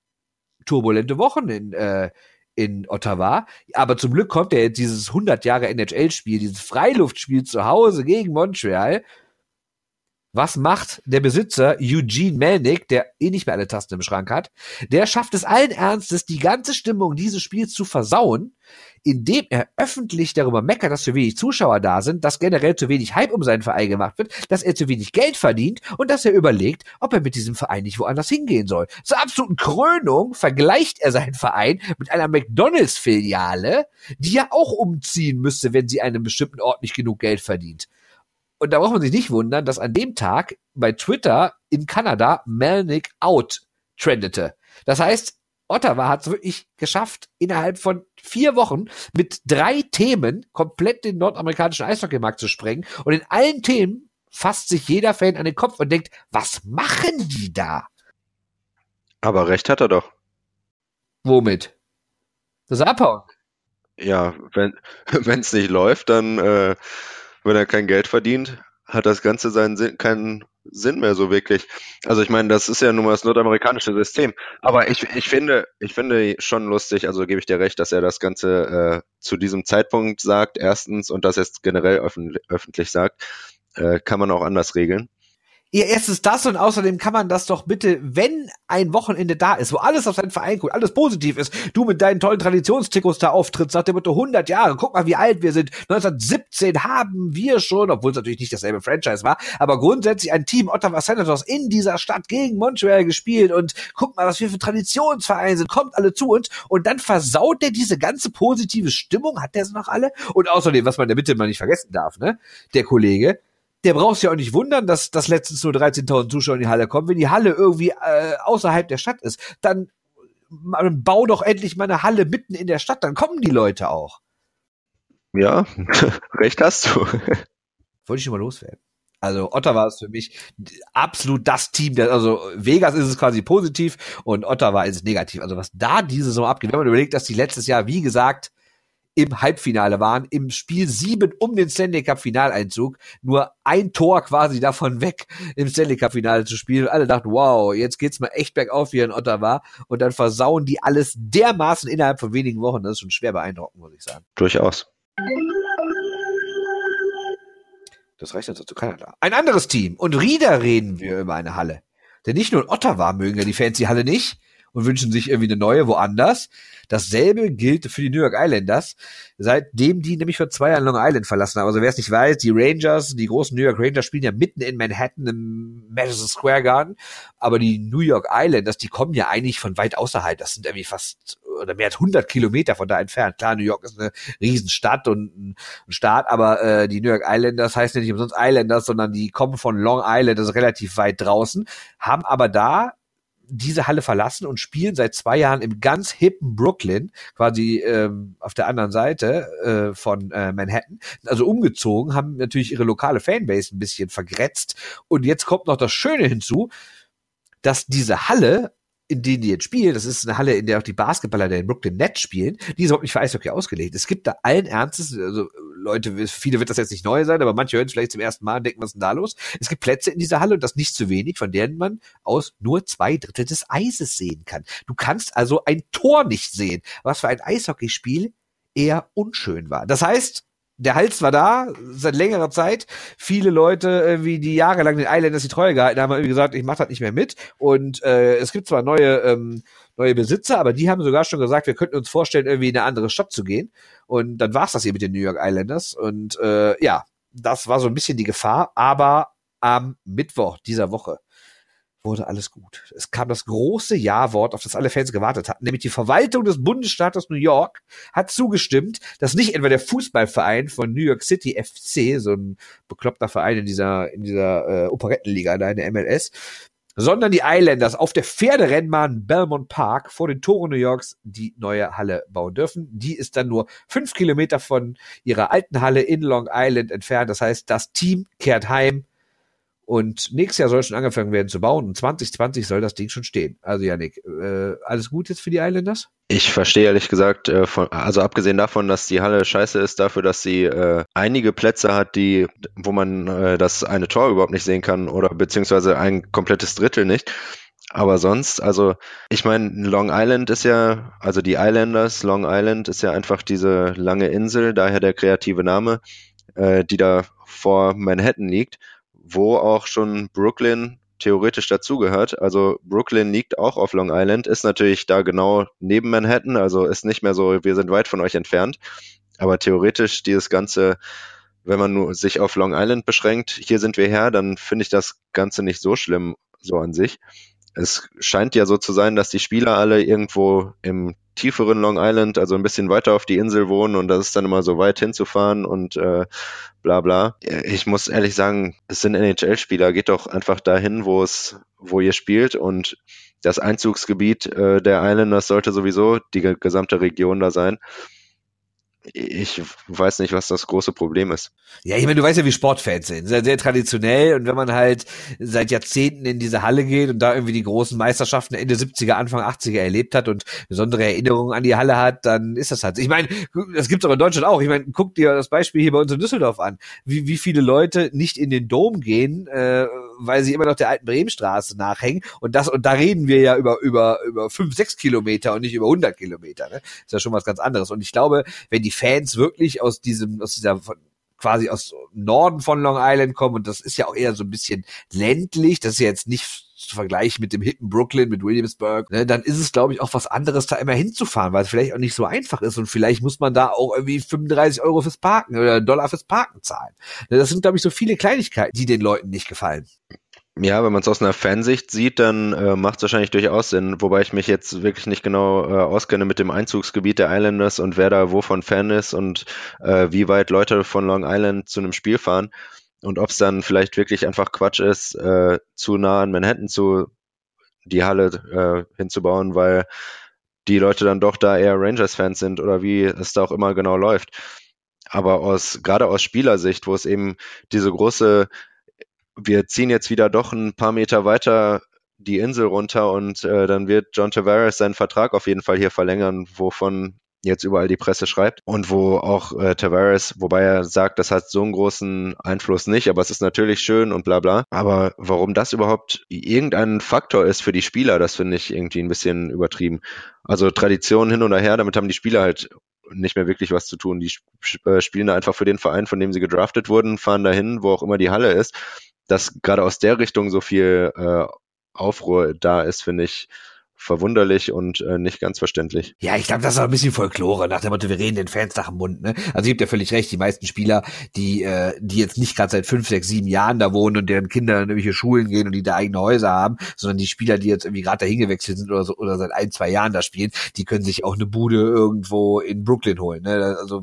[SPEAKER 2] turbulente Wochen in, äh, in Ottawa. Aber zum Glück kommt er jetzt dieses 100 Jahre NHL-Spiel, dieses Freiluftspiel zu Hause gegen Montreal. Was macht der Besitzer Eugene Melnick, der eh nicht mehr alle Tasten im Schrank hat? Der schafft es allen Ernstes, die ganze Stimmung dieses Spiels zu versauen, indem er öffentlich darüber meckert, dass zu wenig Zuschauer da sind, dass generell zu wenig Hype um seinen Verein gemacht wird, dass er zu wenig Geld verdient und dass er überlegt, ob er mit diesem Verein nicht woanders hingehen soll. Zur absoluten Krönung vergleicht er seinen Verein mit einer McDonalds-Filiale, die ja auch umziehen müsste, wenn sie einem bestimmten Ort nicht genug Geld verdient. Und da braucht man sich nicht wundern, dass an dem Tag bei Twitter in Kanada Melnick out trendete. Das heißt, Ottawa hat es wirklich geschafft, innerhalb von vier Wochen mit drei Themen komplett den nordamerikanischen Eishockeymarkt zu sprengen. Und in allen Themen fasst sich jeder Fan an den Kopf und denkt, was machen die da?
[SPEAKER 3] Aber recht hat er doch.
[SPEAKER 2] Womit? Das Abhauen.
[SPEAKER 3] Ja, wenn <laughs> es nicht läuft, dann, äh, wenn er kein Geld verdient, hat das Ganze seinen Sinn, keinen Sinn mehr so wirklich. Also ich meine, das ist ja nun mal das nordamerikanische System. Aber ich, ich finde, ich finde schon lustig, also gebe ich dir recht, dass er das Ganze äh, zu diesem Zeitpunkt sagt, erstens, und das jetzt generell öffentlich, öffentlich sagt, äh, kann man auch anders regeln.
[SPEAKER 2] Ja, erstens das und außerdem kann man das doch bitte, wenn ein Wochenende da ist, wo alles auf seinen Verein guckt, alles positiv ist, du mit deinen tollen Traditionstrikots da auftrittst, nach dem Motto 100 Jahre, guck mal, wie alt wir sind. 1917 haben wir schon, obwohl es natürlich nicht dasselbe Franchise war, aber grundsätzlich ein Team Ottawa Senators in dieser Stadt gegen Montreal gespielt und guck mal, was wir für Traditionsvereine sind, kommt alle zu uns und dann versaut der diese ganze positive Stimmung, hat der sie noch alle? Und außerdem, was man in der Mitte mal nicht vergessen darf, ne, der Kollege, der braucht sich ja auch nicht wundern, dass, dass letztens nur 13.000 Zuschauer in die Halle kommen. Wenn die Halle irgendwie äh, außerhalb der Stadt ist, dann bau doch endlich mal eine Halle mitten in der Stadt, dann kommen die Leute auch.
[SPEAKER 3] Ja, <laughs> recht hast du. <laughs>
[SPEAKER 2] Wollte ich schon mal loswerden. Also Ottawa ist für mich absolut das Team, der, also Vegas ist es quasi positiv und Ottawa ist es negativ. Also was da diese Saison abgeht, wenn man überlegt, dass die letztes Jahr, wie gesagt, im Halbfinale waren, im Spiel sieben um den Stanley Cup Finaleinzug, nur ein Tor quasi davon weg, im Stanley Cup Finale zu spielen. Und alle dachten, wow, jetzt geht's mal echt bergauf hier in Ottawa. Und dann versauen die alles dermaßen innerhalb von wenigen Wochen. Das ist schon schwer beeindruckend, muss ich sagen.
[SPEAKER 3] Durchaus.
[SPEAKER 2] Das reicht also zu Kanada. Ein anderes Team. Und Rieder reden wir über eine Halle. Denn nicht nur in Ottawa mögen ja die Fans die Halle nicht und wünschen sich irgendwie eine neue woanders, Dasselbe gilt für die New York Islanders, seitdem die nämlich vor zwei Jahren Long Island verlassen haben. Also wer es nicht weiß, die Rangers, die großen New York Rangers spielen ja mitten in Manhattan im Madison Square Garden, aber die New York Islanders, die kommen ja eigentlich von weit außerhalb. Das sind irgendwie fast oder mehr als 100 Kilometer von da entfernt. Klar, New York ist eine Riesenstadt und ein Staat, aber äh, die New York Islanders heißen ja nicht umsonst Islanders, sondern die kommen von Long Island, das ist relativ weit draußen, haben aber da diese Halle verlassen und spielen seit zwei Jahren im ganz hippen Brooklyn, quasi ähm, auf der anderen Seite äh, von äh, Manhattan. Also umgezogen, haben natürlich ihre lokale Fanbase ein bisschen vergrätzt. Und jetzt kommt noch das Schöne hinzu, dass diese Halle in denen die jetzt spielen, das ist eine Halle, in der auch die Basketballer der in Brooklyn Nets spielen, die ist überhaupt nicht für Eishockey ausgelegt. Es gibt da allen Ernstes, also Leute, viele wird das jetzt nicht neu sein, aber manche hören es vielleicht zum ersten Mal und denken, was ist denn da los? Es gibt Plätze in dieser Halle und das nicht zu wenig, von denen man aus nur zwei Drittel des Eises sehen kann. Du kannst also ein Tor nicht sehen, was für ein Eishockeyspiel eher unschön war. Das heißt, der Hals war da seit längerer Zeit. Viele Leute, irgendwie, die jahrelang den Islanders die Treue gehalten haben, haben gesagt, ich mache das nicht mehr mit. Und äh, es gibt zwar neue ähm, neue Besitzer, aber die haben sogar schon gesagt, wir könnten uns vorstellen, irgendwie in eine andere Stadt zu gehen. Und dann war's das hier mit den New York Islanders. Und äh, ja, das war so ein bisschen die Gefahr. Aber am Mittwoch dieser Woche wurde alles gut. Es kam das große Ja-Wort, auf das alle Fans gewartet hatten, nämlich die Verwaltung des Bundesstaates New York hat zugestimmt, dass nicht etwa der Fußballverein von New York City FC, so ein bekloppter Verein in dieser in dieser äh, Operettenliga in der MLS, sondern die Islanders auf der Pferderennbahn Belmont Park vor den Toren New Yorks die neue Halle bauen dürfen. Die ist dann nur fünf Kilometer von ihrer alten Halle in Long Island entfernt. Das heißt, das Team kehrt heim und nächstes Jahr soll schon angefangen werden zu bauen und 2020 soll das Ding schon stehen. Also Janik, äh, alles gut jetzt für die Islanders?
[SPEAKER 3] Ich verstehe ehrlich gesagt, äh, von, also abgesehen davon, dass die Halle scheiße ist, dafür, dass sie äh, einige Plätze hat, die, wo man äh, das eine Tor überhaupt nicht sehen kann oder beziehungsweise ein komplettes Drittel nicht. Aber sonst, also ich meine, Long Island ist ja, also die Islanders, Long Island ist ja einfach diese lange Insel, daher der kreative Name, äh, die da vor Manhattan liegt wo auch schon Brooklyn theoretisch dazugehört. Also Brooklyn liegt auch auf Long Island, ist natürlich da genau neben Manhattan, also ist nicht mehr so, wir sind weit von euch entfernt. Aber theoretisch dieses Ganze, wenn man nur sich auf Long Island beschränkt, hier sind wir her, dann finde ich das Ganze nicht so schlimm so an sich. Es scheint ja so zu sein, dass die Spieler alle irgendwo im tieferen Long Island, also ein bisschen weiter auf die Insel wohnen und das ist dann immer so weit hinzufahren und äh, bla bla. Ich muss ehrlich sagen, es sind NHL-Spieler, geht doch einfach dahin, wo es, wo ihr spielt und das Einzugsgebiet äh, der Islanders sollte sowieso die gesamte Region da sein ich weiß nicht, was das große Problem ist.
[SPEAKER 2] Ja, ich meine, du weißt ja, wie Sportfans sind. Sehr, sehr traditionell. Und wenn man halt seit Jahrzehnten in diese Halle geht und da irgendwie die großen Meisterschaften Ende 70er, Anfang 80er erlebt hat und besondere Erinnerungen an die Halle hat, dann ist das halt. Ich meine, das gibt's auch in Deutschland auch. Ich meine, guck dir das Beispiel hier bei uns in Düsseldorf an. Wie, wie viele Leute nicht in den Dom gehen, äh, weil sie immer noch der alten Bremenstraße nachhängen. Und das, und da reden wir ja über, über, über fünf, sechs Kilometer und nicht über 100 Kilometer. Ne? Ist ja schon was ganz anderes. Und ich glaube, wenn die Fans wirklich aus diesem, aus dieser, quasi aus Norden von Long Island kommen und das ist ja auch eher so ein bisschen ländlich, das ist ja jetzt nicht zu vergleichen mit dem hippen Brooklyn, mit Williamsburg, ne, dann ist es, glaube ich, auch was anderes, da immer hinzufahren, weil es vielleicht auch nicht so einfach ist und vielleicht muss man da auch irgendwie 35 Euro fürs Parken oder Dollar fürs Parken zahlen. Ne, das sind, glaube ich, so viele Kleinigkeiten, die den Leuten nicht gefallen.
[SPEAKER 3] Ja, wenn man es aus einer Fansicht sieht, dann äh, macht es wahrscheinlich durchaus Sinn, wobei ich mich jetzt wirklich nicht genau äh, auskenne mit dem Einzugsgebiet der Islanders und wer da wovon Fan ist und äh, wie weit Leute von Long Island zu einem Spiel fahren und ob es dann vielleicht wirklich einfach Quatsch ist, äh, zu nah an Manhattan zu die Halle äh, hinzubauen, weil die Leute dann doch da eher Rangers-Fans sind oder wie es da auch immer genau läuft. Aber aus gerade aus Spielersicht, wo es eben diese große wir ziehen jetzt wieder doch ein paar Meter weiter die Insel runter und äh, dann wird John Tavares seinen Vertrag auf jeden Fall hier verlängern, wovon jetzt überall die Presse schreibt und wo auch äh, Tavares, wobei er sagt, das hat so einen großen Einfluss nicht, aber es ist natürlich schön und bla bla. Aber warum das überhaupt irgendein Faktor ist für die Spieler, das finde ich irgendwie ein bisschen übertrieben. Also Tradition hin oder her, damit haben die Spieler halt nicht mehr wirklich was zu tun. Die äh, spielen da einfach für den Verein, von dem sie gedraftet wurden, fahren dahin, wo auch immer die Halle ist dass gerade aus der Richtung so viel äh, Aufruhr da ist, finde ich verwunderlich und äh, nicht ganz verständlich.
[SPEAKER 2] Ja, ich glaube, das ist auch ein bisschen Folklore, nach dem Motto, wir reden den Fans nach dem Mund. Ne? Also ihr habt ja völlig recht, die meisten Spieler, die äh, die jetzt nicht gerade seit fünf, sechs, sieben Jahren da wohnen und deren Kinder in irgendwelche Schulen gehen und die da eigene Häuser haben, sondern die Spieler, die jetzt irgendwie gerade dahin gewechselt sind oder so oder seit ein, zwei Jahren da spielen, die können sich auch eine Bude irgendwo in Brooklyn holen. Ne? Also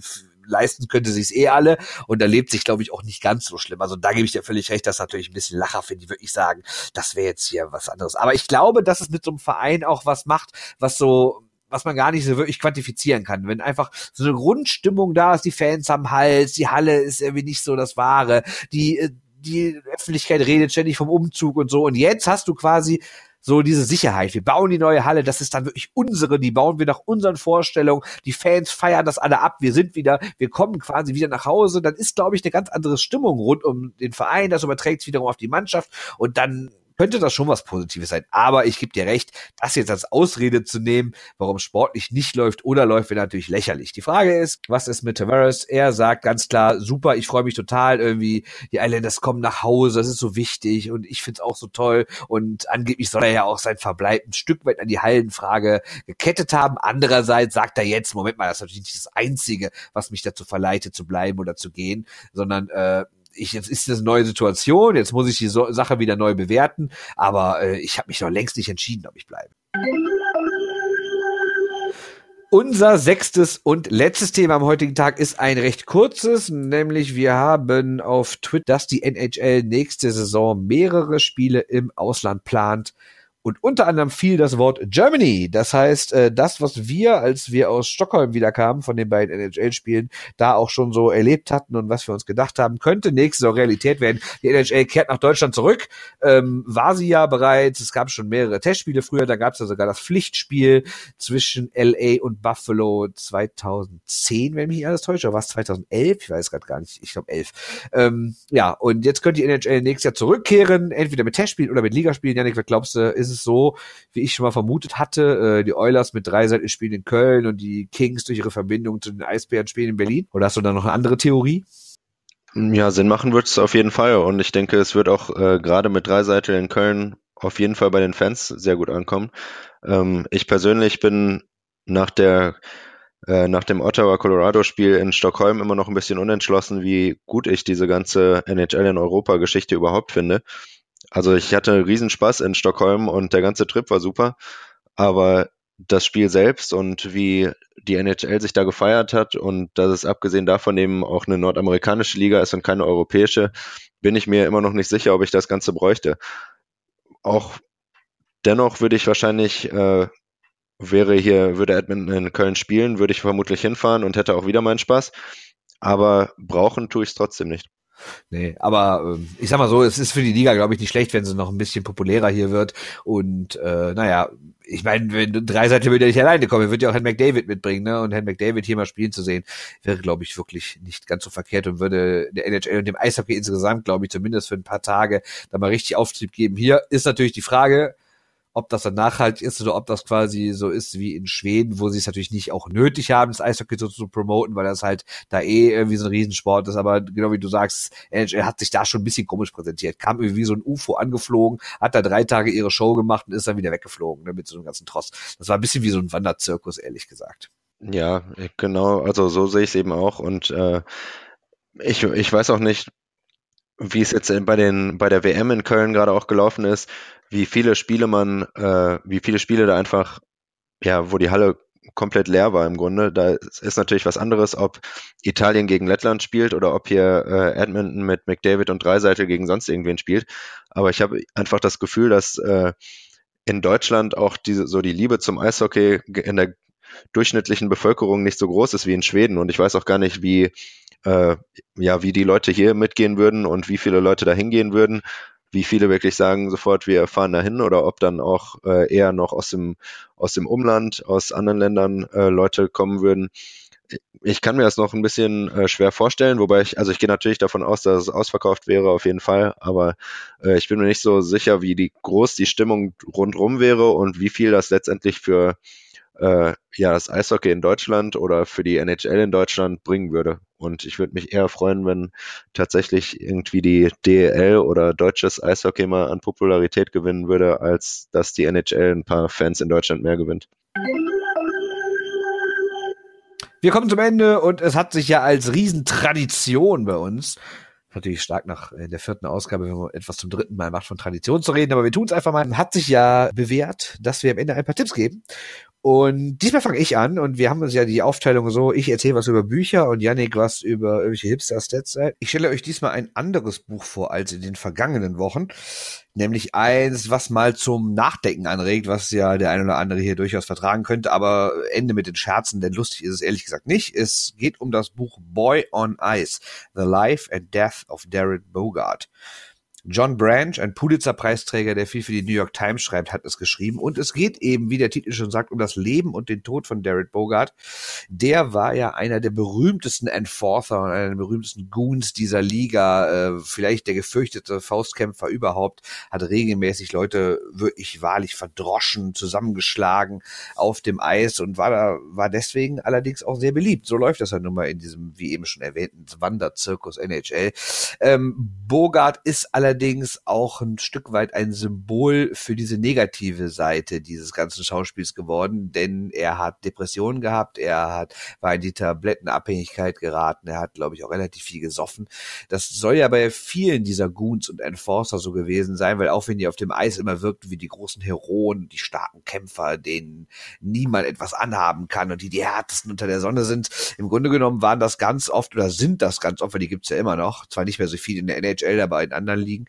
[SPEAKER 2] leisten könnte sich eh alle und da lebt sich, glaube ich, auch nicht ganz so schlimm. Also da gebe ich dir völlig recht, das ist natürlich ein bisschen Lacher, finde ich wirklich sagen, das wäre jetzt hier was anderes. Aber ich glaube, dass es mit so einem Verein auch was macht, was so was man gar nicht so wirklich quantifizieren kann. Wenn einfach so eine Grundstimmung da ist, die Fans haben Hals, die Halle ist irgendwie nicht so das Wahre, die, äh, die Öffentlichkeit redet ständig vom Umzug und so. Und jetzt hast du quasi so diese Sicherheit. Wir bauen die neue Halle, das ist dann wirklich unsere, die bauen wir nach unseren Vorstellungen. Die Fans feiern das alle ab, wir sind wieder, wir kommen quasi wieder nach Hause. Dann ist, glaube ich, eine ganz andere Stimmung rund um den Verein, das überträgt sich wiederum auf die Mannschaft und dann könnte das schon was Positives sein. Aber ich gebe dir recht, das jetzt als Ausrede zu nehmen, warum sportlich nicht läuft oder läuft, wäre natürlich lächerlich. Die Frage ist, was ist mit Tavares? Er sagt ganz klar, super, ich freue mich total irgendwie, die Islanders kommen nach Hause, das ist so wichtig und ich finde es auch so toll und angeblich soll er ja auch sein Verbleib ein Stück weit an die Hallenfrage gekettet haben. Andererseits sagt er jetzt, Moment mal, das ist natürlich nicht das Einzige, was mich dazu verleitet zu bleiben oder zu gehen, sondern äh, ich, jetzt ist das eine neue Situation, jetzt muss ich die so Sache wieder neu bewerten, aber äh, ich habe mich noch längst nicht entschieden, ob ich bleibe. Unser sechstes und letztes Thema am heutigen Tag ist ein recht kurzes, nämlich wir haben auf Twitter, dass die NHL nächste Saison mehrere Spiele im Ausland plant. Und unter anderem fiel das Wort Germany. Das heißt, äh, das, was wir, als wir aus Stockholm wiederkamen, von den beiden NHL-Spielen, da auch schon so erlebt hatten und was wir uns gedacht haben, könnte nächste Saison Realität werden. Die NHL kehrt nach Deutschland zurück. Ähm, war sie ja bereits. Es gab schon mehrere Testspiele früher. Da gab es ja sogar das Pflichtspiel zwischen LA und Buffalo 2010, wenn mich nicht alles täuscht. Oder war es 2011? Ich weiß gerade gar nicht. Ich glaube 11. Ähm, ja, und jetzt könnte die NHL nächstes Jahr zurückkehren. Entweder mit Testspielen oder mit Ligaspielen. Janik, was glaubst du, ist ist es so, wie ich schon mal vermutet hatte, äh, die Oilers mit drei Seiten spielen in Köln und die Kings durch ihre Verbindung zu den Eisbären spielen in Berlin? Oder hast du da noch eine andere Theorie?
[SPEAKER 3] Ja, Sinn machen wird es auf jeden Fall. Und ich denke, es wird auch äh, gerade mit Dreiseitel in Köln auf jeden Fall bei den Fans sehr gut ankommen. Ähm, ich persönlich bin nach der äh, nach dem Ottawa Colorado Spiel in Stockholm immer noch ein bisschen unentschlossen, wie gut ich diese ganze NHL in Europa Geschichte überhaupt finde. Also ich hatte Riesenspaß in Stockholm und der ganze Trip war super, aber das Spiel selbst und wie die NHL sich da gefeiert hat und dass es abgesehen davon eben auch eine nordamerikanische Liga ist und keine europäische, bin ich mir immer noch nicht sicher, ob ich das Ganze bräuchte. Auch dennoch würde ich wahrscheinlich, äh, wäre hier, würde Edmonton in Köln spielen, würde ich vermutlich hinfahren und hätte auch wieder meinen Spaß. Aber brauchen tue ich es trotzdem nicht.
[SPEAKER 2] Nee, aber äh, ich sag mal so, es ist für die Liga, glaube ich, nicht schlecht, wenn sie noch ein bisschen populärer hier wird. Und äh, naja, ich meine, wenn drei Seite würde ja nicht alleine kommen, wird ja auch Herrn McDavid mitbringen, ne? Und Herrn McDavid hier mal spielen zu sehen, wäre, glaube ich, wirklich nicht ganz so verkehrt und würde der NHL und dem Eishockey insgesamt, glaube ich, zumindest für ein paar Tage da mal richtig Auftrieb geben. Hier ist natürlich die Frage, ob das dann nachhaltig ist oder ob das quasi so ist wie in Schweden, wo sie es natürlich nicht auch nötig haben, das Eishockey so zu promoten, weil das halt da eh irgendwie so ein Riesensport ist. Aber genau wie du sagst, NHL hat sich da schon ein bisschen komisch präsentiert. Kam irgendwie wie so ein UFO angeflogen, hat da drei Tage ihre Show gemacht und ist dann wieder weggeflogen ne, mit so einem ganzen Tross. Das war ein bisschen wie so ein Wanderzirkus, ehrlich gesagt.
[SPEAKER 3] Ja, genau. Also so sehe ich es eben auch. Und äh, ich, ich weiß auch nicht, wie es jetzt bei den bei der WM in Köln gerade auch gelaufen ist, wie viele Spiele man, äh, wie viele Spiele da einfach, ja, wo die Halle komplett leer war im Grunde. Da ist natürlich was anderes, ob Italien gegen Lettland spielt oder ob hier äh, Edmonton mit McDavid und Dreiseitel gegen sonst irgendwen spielt. Aber ich habe einfach das Gefühl, dass äh, in Deutschland auch diese so die Liebe zum Eishockey in der durchschnittlichen Bevölkerung nicht so groß ist wie in Schweden. Und ich weiß auch gar nicht, wie äh, ja, wie die Leute hier mitgehen würden und wie viele Leute da hingehen würden wie viele wirklich sagen sofort, wir fahren dahin oder ob dann auch äh, eher noch aus dem, aus dem Umland, aus anderen Ländern äh, Leute kommen würden. Ich kann mir das noch ein bisschen äh, schwer vorstellen, wobei ich, also ich gehe natürlich davon aus, dass es ausverkauft wäre, auf jeden Fall, aber äh, ich bin mir nicht so sicher, wie die groß die Stimmung rundrum wäre und wie viel das letztendlich für äh, ja, das Eishockey in Deutschland oder für die NHL in Deutschland bringen würde. Und ich würde mich eher freuen, wenn tatsächlich irgendwie die DEL oder deutsches Eishockey mal an Popularität gewinnen würde, als dass die NHL ein paar Fans in Deutschland mehr gewinnt.
[SPEAKER 2] Wir kommen zum Ende und es hat sich ja als Riesentradition bei uns natürlich stark nach äh, der vierten Ausgabe, wenn man etwas zum dritten Mal macht, von Tradition zu reden, aber wir tun es einfach mal. Hat sich ja bewährt, dass wir am Ende ein paar Tipps geben. Und diesmal fange ich an und wir haben uns ja die Aufteilung so, ich erzähle was über Bücher und Yannick was über irgendwelche Hipster-Stats. Ich stelle euch diesmal ein anderes Buch vor als in den vergangenen Wochen, nämlich eins, was mal zum Nachdenken anregt, was ja der ein oder andere hier durchaus vertragen könnte, aber Ende mit den Scherzen, denn lustig ist es ehrlich gesagt nicht. Es geht um das Buch Boy on Ice, The Life and Death of Darren Bogart. John Branch, ein Pulitzer-Preisträger, der viel für die New York Times schreibt, hat es geschrieben. Und es geht eben, wie der Titel schon sagt, um das Leben und den Tod von Derek Bogart. Der war ja einer der berühmtesten Enforcer und einer der berühmtesten Goons dieser Liga, äh, vielleicht der gefürchtete Faustkämpfer überhaupt, hat regelmäßig Leute wirklich wahrlich verdroschen, zusammengeschlagen auf dem Eis und war da, war deswegen allerdings auch sehr beliebt. So läuft das ja nun mal in diesem, wie eben schon erwähnten, Wanderzirkus NHL. Ähm, Bogart ist allerdings allerdings auch ein Stück weit ein Symbol für diese negative Seite dieses ganzen Schauspiels geworden, denn er hat Depressionen gehabt, er hat, war in die Tablettenabhängigkeit geraten, er hat, glaube ich, auch relativ viel gesoffen. Das soll ja bei vielen dieser Goons und Enforcer so gewesen sein, weil auch wenn die auf dem Eis immer wirkten wie die großen Heroen, die starken Kämpfer, denen niemand etwas anhaben kann und die die härtesten unter der Sonne sind, im Grunde genommen waren das ganz oft oder sind das ganz oft, weil die gibt's ja immer noch, zwar nicht mehr so viel in der NHL, aber in anderen Ligen,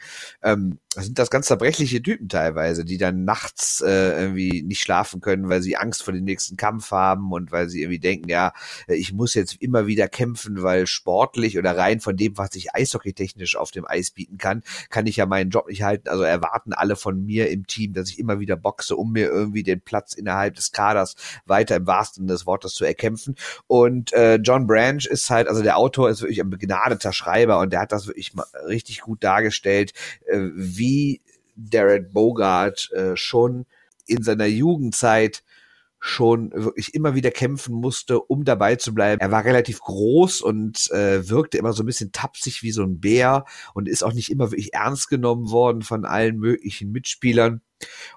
[SPEAKER 2] ähm, sind das ganz zerbrechliche Typen teilweise, die dann nachts äh, irgendwie nicht schlafen können, weil sie Angst vor dem nächsten Kampf haben und weil sie irgendwie denken, ja, äh, ich muss jetzt immer wieder kämpfen, weil sportlich oder rein von dem, was ich eishockeytechnisch auf dem Eis bieten kann, kann ich ja meinen Job nicht halten. Also erwarten alle von mir im Team, dass ich immer wieder boxe, um mir irgendwie den Platz innerhalb des Kaders weiter im wahrsten des Wortes zu erkämpfen. Und äh, John Branch ist halt, also der Autor ist wirklich ein begnadeter Schreiber und der hat das wirklich mal richtig gut dargestellt, äh, Derek Bogart äh, schon in seiner Jugendzeit schon wirklich immer wieder kämpfen musste, um dabei zu bleiben. Er war relativ groß und äh, wirkte immer so ein bisschen tapsig wie so ein Bär und ist auch nicht immer wirklich ernst genommen worden von allen möglichen Mitspielern.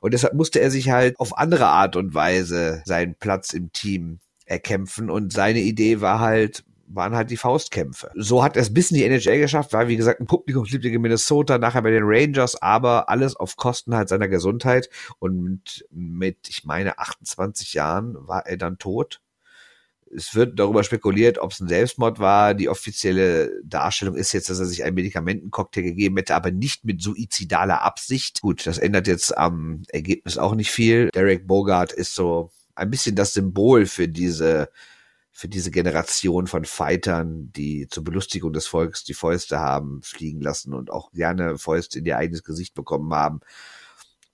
[SPEAKER 2] Und deshalb musste er sich halt auf andere Art und Weise seinen Platz im Team erkämpfen. Und seine Idee war halt, waren halt die Faustkämpfe. So hat er es bis in die NHL geschafft, war wie gesagt ein Publikumsliebling in Minnesota, nachher bei den Rangers, aber alles auf Kosten halt seiner Gesundheit und mit, mit ich meine, 28 Jahren war er dann tot. Es wird darüber spekuliert, ob es ein Selbstmord war. Die offizielle Darstellung ist jetzt, dass er sich einen Medikamentencocktail gegeben hätte, aber nicht mit suizidaler Absicht. Gut, das ändert jetzt am Ergebnis auch nicht viel. Derek Bogart ist so ein bisschen das Symbol für diese für diese Generation von Fightern, die zur Belustigung des Volkes die Fäuste haben fliegen lassen und auch gerne Fäuste in ihr eigenes Gesicht bekommen haben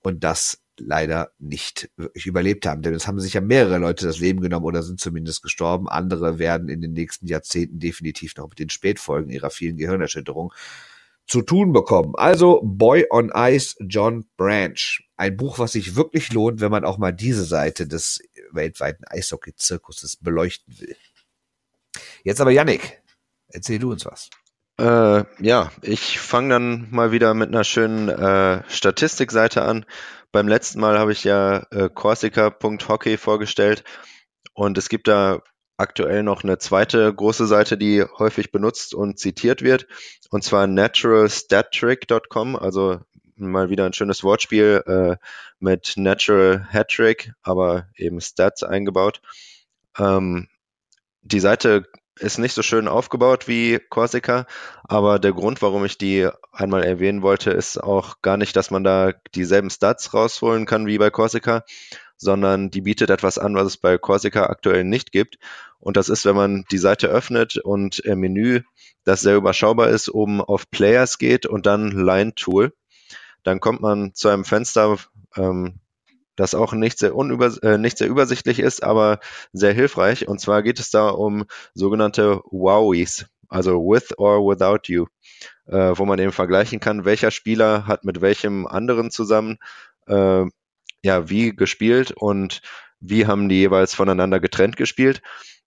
[SPEAKER 2] und das leider nicht wirklich überlebt haben. Denn es haben sich ja mehrere Leute das Leben genommen oder sind zumindest gestorben. Andere werden in den nächsten Jahrzehnten definitiv noch mit den Spätfolgen ihrer vielen Gehirnerschütterungen zu tun bekommen. Also Boy on Ice, John Branch. Ein Buch, was sich wirklich lohnt, wenn man auch mal diese Seite des weltweiten Eishockey-Zirkuses beleuchten will. Jetzt aber Yannick, erzähl du uns was.
[SPEAKER 3] Äh, ja, ich fange dann mal wieder mit einer schönen äh, Statistikseite an. Beim letzten Mal habe ich ja äh, Corsica.hockey vorgestellt und es gibt da aktuell noch eine zweite große Seite, die häufig benutzt und zitiert wird, und zwar naturalstattrick.com, also mal wieder ein schönes Wortspiel äh, mit Natural Hattrick, aber eben Stats eingebaut. Ähm, die Seite ist nicht so schön aufgebaut wie Corsica, aber der Grund, warum ich die einmal erwähnen wollte, ist auch gar nicht, dass man da dieselben Stats rausholen kann wie bei Corsica, sondern die bietet etwas an, was es bei Corsica aktuell nicht gibt. Und das ist, wenn man die Seite öffnet und im Menü, das sehr überschaubar ist, oben auf Players geht und dann Line Tool, dann kommt man zu einem Fenster, ähm, das auch nicht sehr, unüber, äh, nicht sehr übersichtlich ist, aber sehr hilfreich. Und zwar geht es da um sogenannte Wowies, also with or without you, äh, wo man eben vergleichen kann, welcher Spieler hat mit welchem anderen zusammen äh, ja, wie gespielt und wie haben die jeweils voneinander getrennt gespielt.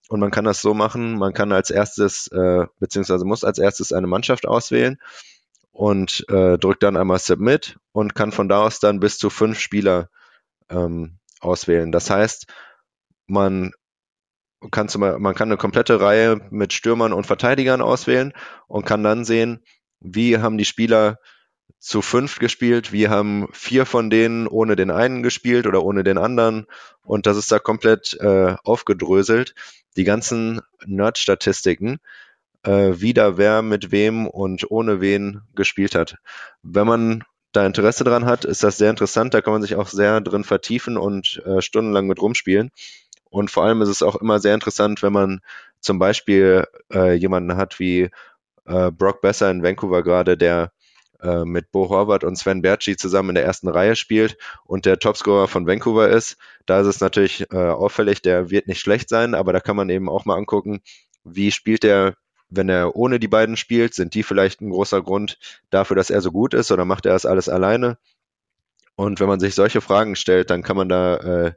[SPEAKER 3] Und man kann das so machen, man kann als erstes, äh, beziehungsweise muss als erstes eine Mannschaft auswählen und äh, drückt dann einmal Submit und kann von da aus dann bis zu fünf Spieler ähm, auswählen. Das heißt, man kann, zum, man kann eine komplette Reihe mit Stürmern und Verteidigern auswählen und kann dann sehen, wie haben die Spieler zu fünft gespielt, wie haben vier von denen ohne den einen gespielt oder ohne den anderen. Und das ist da komplett äh, aufgedröselt. Die ganzen Nerd-Statistiken, äh, wie da wer mit wem und ohne wen gespielt hat. Wenn man da Interesse dran hat, ist das sehr interessant. Da kann man sich auch sehr drin vertiefen und äh, stundenlang mit rumspielen. Und vor allem ist es auch immer sehr interessant, wenn man zum Beispiel äh, jemanden hat wie äh, Brock Besser in Vancouver gerade, der äh, mit Bo Horvath und Sven Bertschi zusammen in der ersten Reihe spielt und der Topscorer von Vancouver ist. Da ist es natürlich äh, auffällig, der wird nicht schlecht sein, aber da kann man eben auch mal angucken, wie spielt er wenn er ohne die beiden spielt, sind die vielleicht ein großer Grund dafür, dass er so gut ist oder macht er das alles alleine? Und wenn man sich solche Fragen stellt, dann kann man da äh,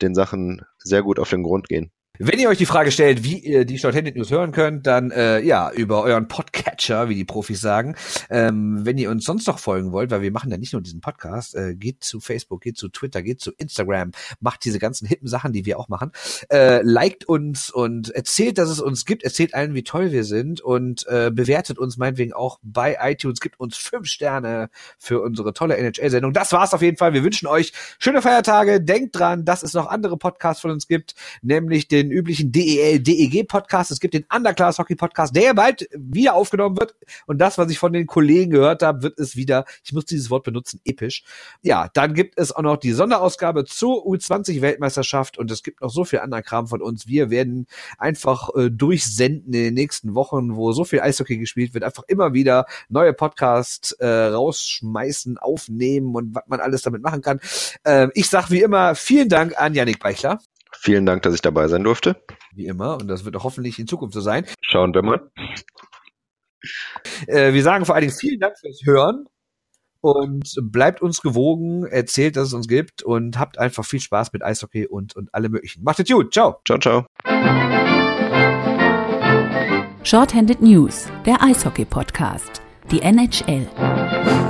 [SPEAKER 3] den Sachen sehr gut auf den Grund gehen.
[SPEAKER 2] Wenn ihr euch die Frage stellt, wie ihr die Shorthanded News hören könnt, dann äh, ja, über euren Podcatcher, wie die Profis sagen. Ähm, wenn ihr uns sonst noch folgen wollt, weil wir machen ja nicht nur diesen Podcast, äh, geht zu Facebook, geht zu Twitter, geht zu Instagram, macht diese ganzen hippen Sachen, die wir auch machen. Äh, liked uns und erzählt, dass es uns gibt, erzählt allen, wie toll wir sind und äh, bewertet uns meinetwegen auch bei iTunes, gibt uns fünf Sterne für unsere tolle NHL-Sendung. Das war's auf jeden Fall. Wir wünschen euch schöne Feiertage. Denkt dran, dass es noch andere Podcasts von uns gibt, nämlich den den üblichen DEL, DEG Podcast. Es gibt den Underclass Hockey Podcast, der bald wieder aufgenommen wird. Und das, was ich von den Kollegen gehört habe, wird es wieder, ich muss dieses Wort benutzen, episch. Ja, dann gibt es auch noch die Sonderausgabe zur U20 Weltmeisterschaft und es gibt noch so viel anderer Kram von uns. Wir werden einfach äh, durchsenden in den nächsten Wochen, wo so viel Eishockey gespielt wird, einfach immer wieder neue Podcasts äh, rausschmeißen, aufnehmen und was man alles damit machen kann. Äh, ich sag wie immer vielen Dank an Yannick Beichler.
[SPEAKER 3] Vielen Dank, dass ich dabei sein durfte.
[SPEAKER 2] Wie immer, und das wird auch hoffentlich in Zukunft so sein.
[SPEAKER 3] Schauen wir mal.
[SPEAKER 2] Äh, wir sagen vor allen Dingen vielen Dank fürs Hören und bleibt uns gewogen, erzählt, dass es uns gibt und habt einfach viel Spaß mit Eishockey und, und alle möglichen. Macht es gut. Ciao.
[SPEAKER 3] Ciao, ciao.
[SPEAKER 1] Shorthanded News, der Eishockey-Podcast. Die NHL.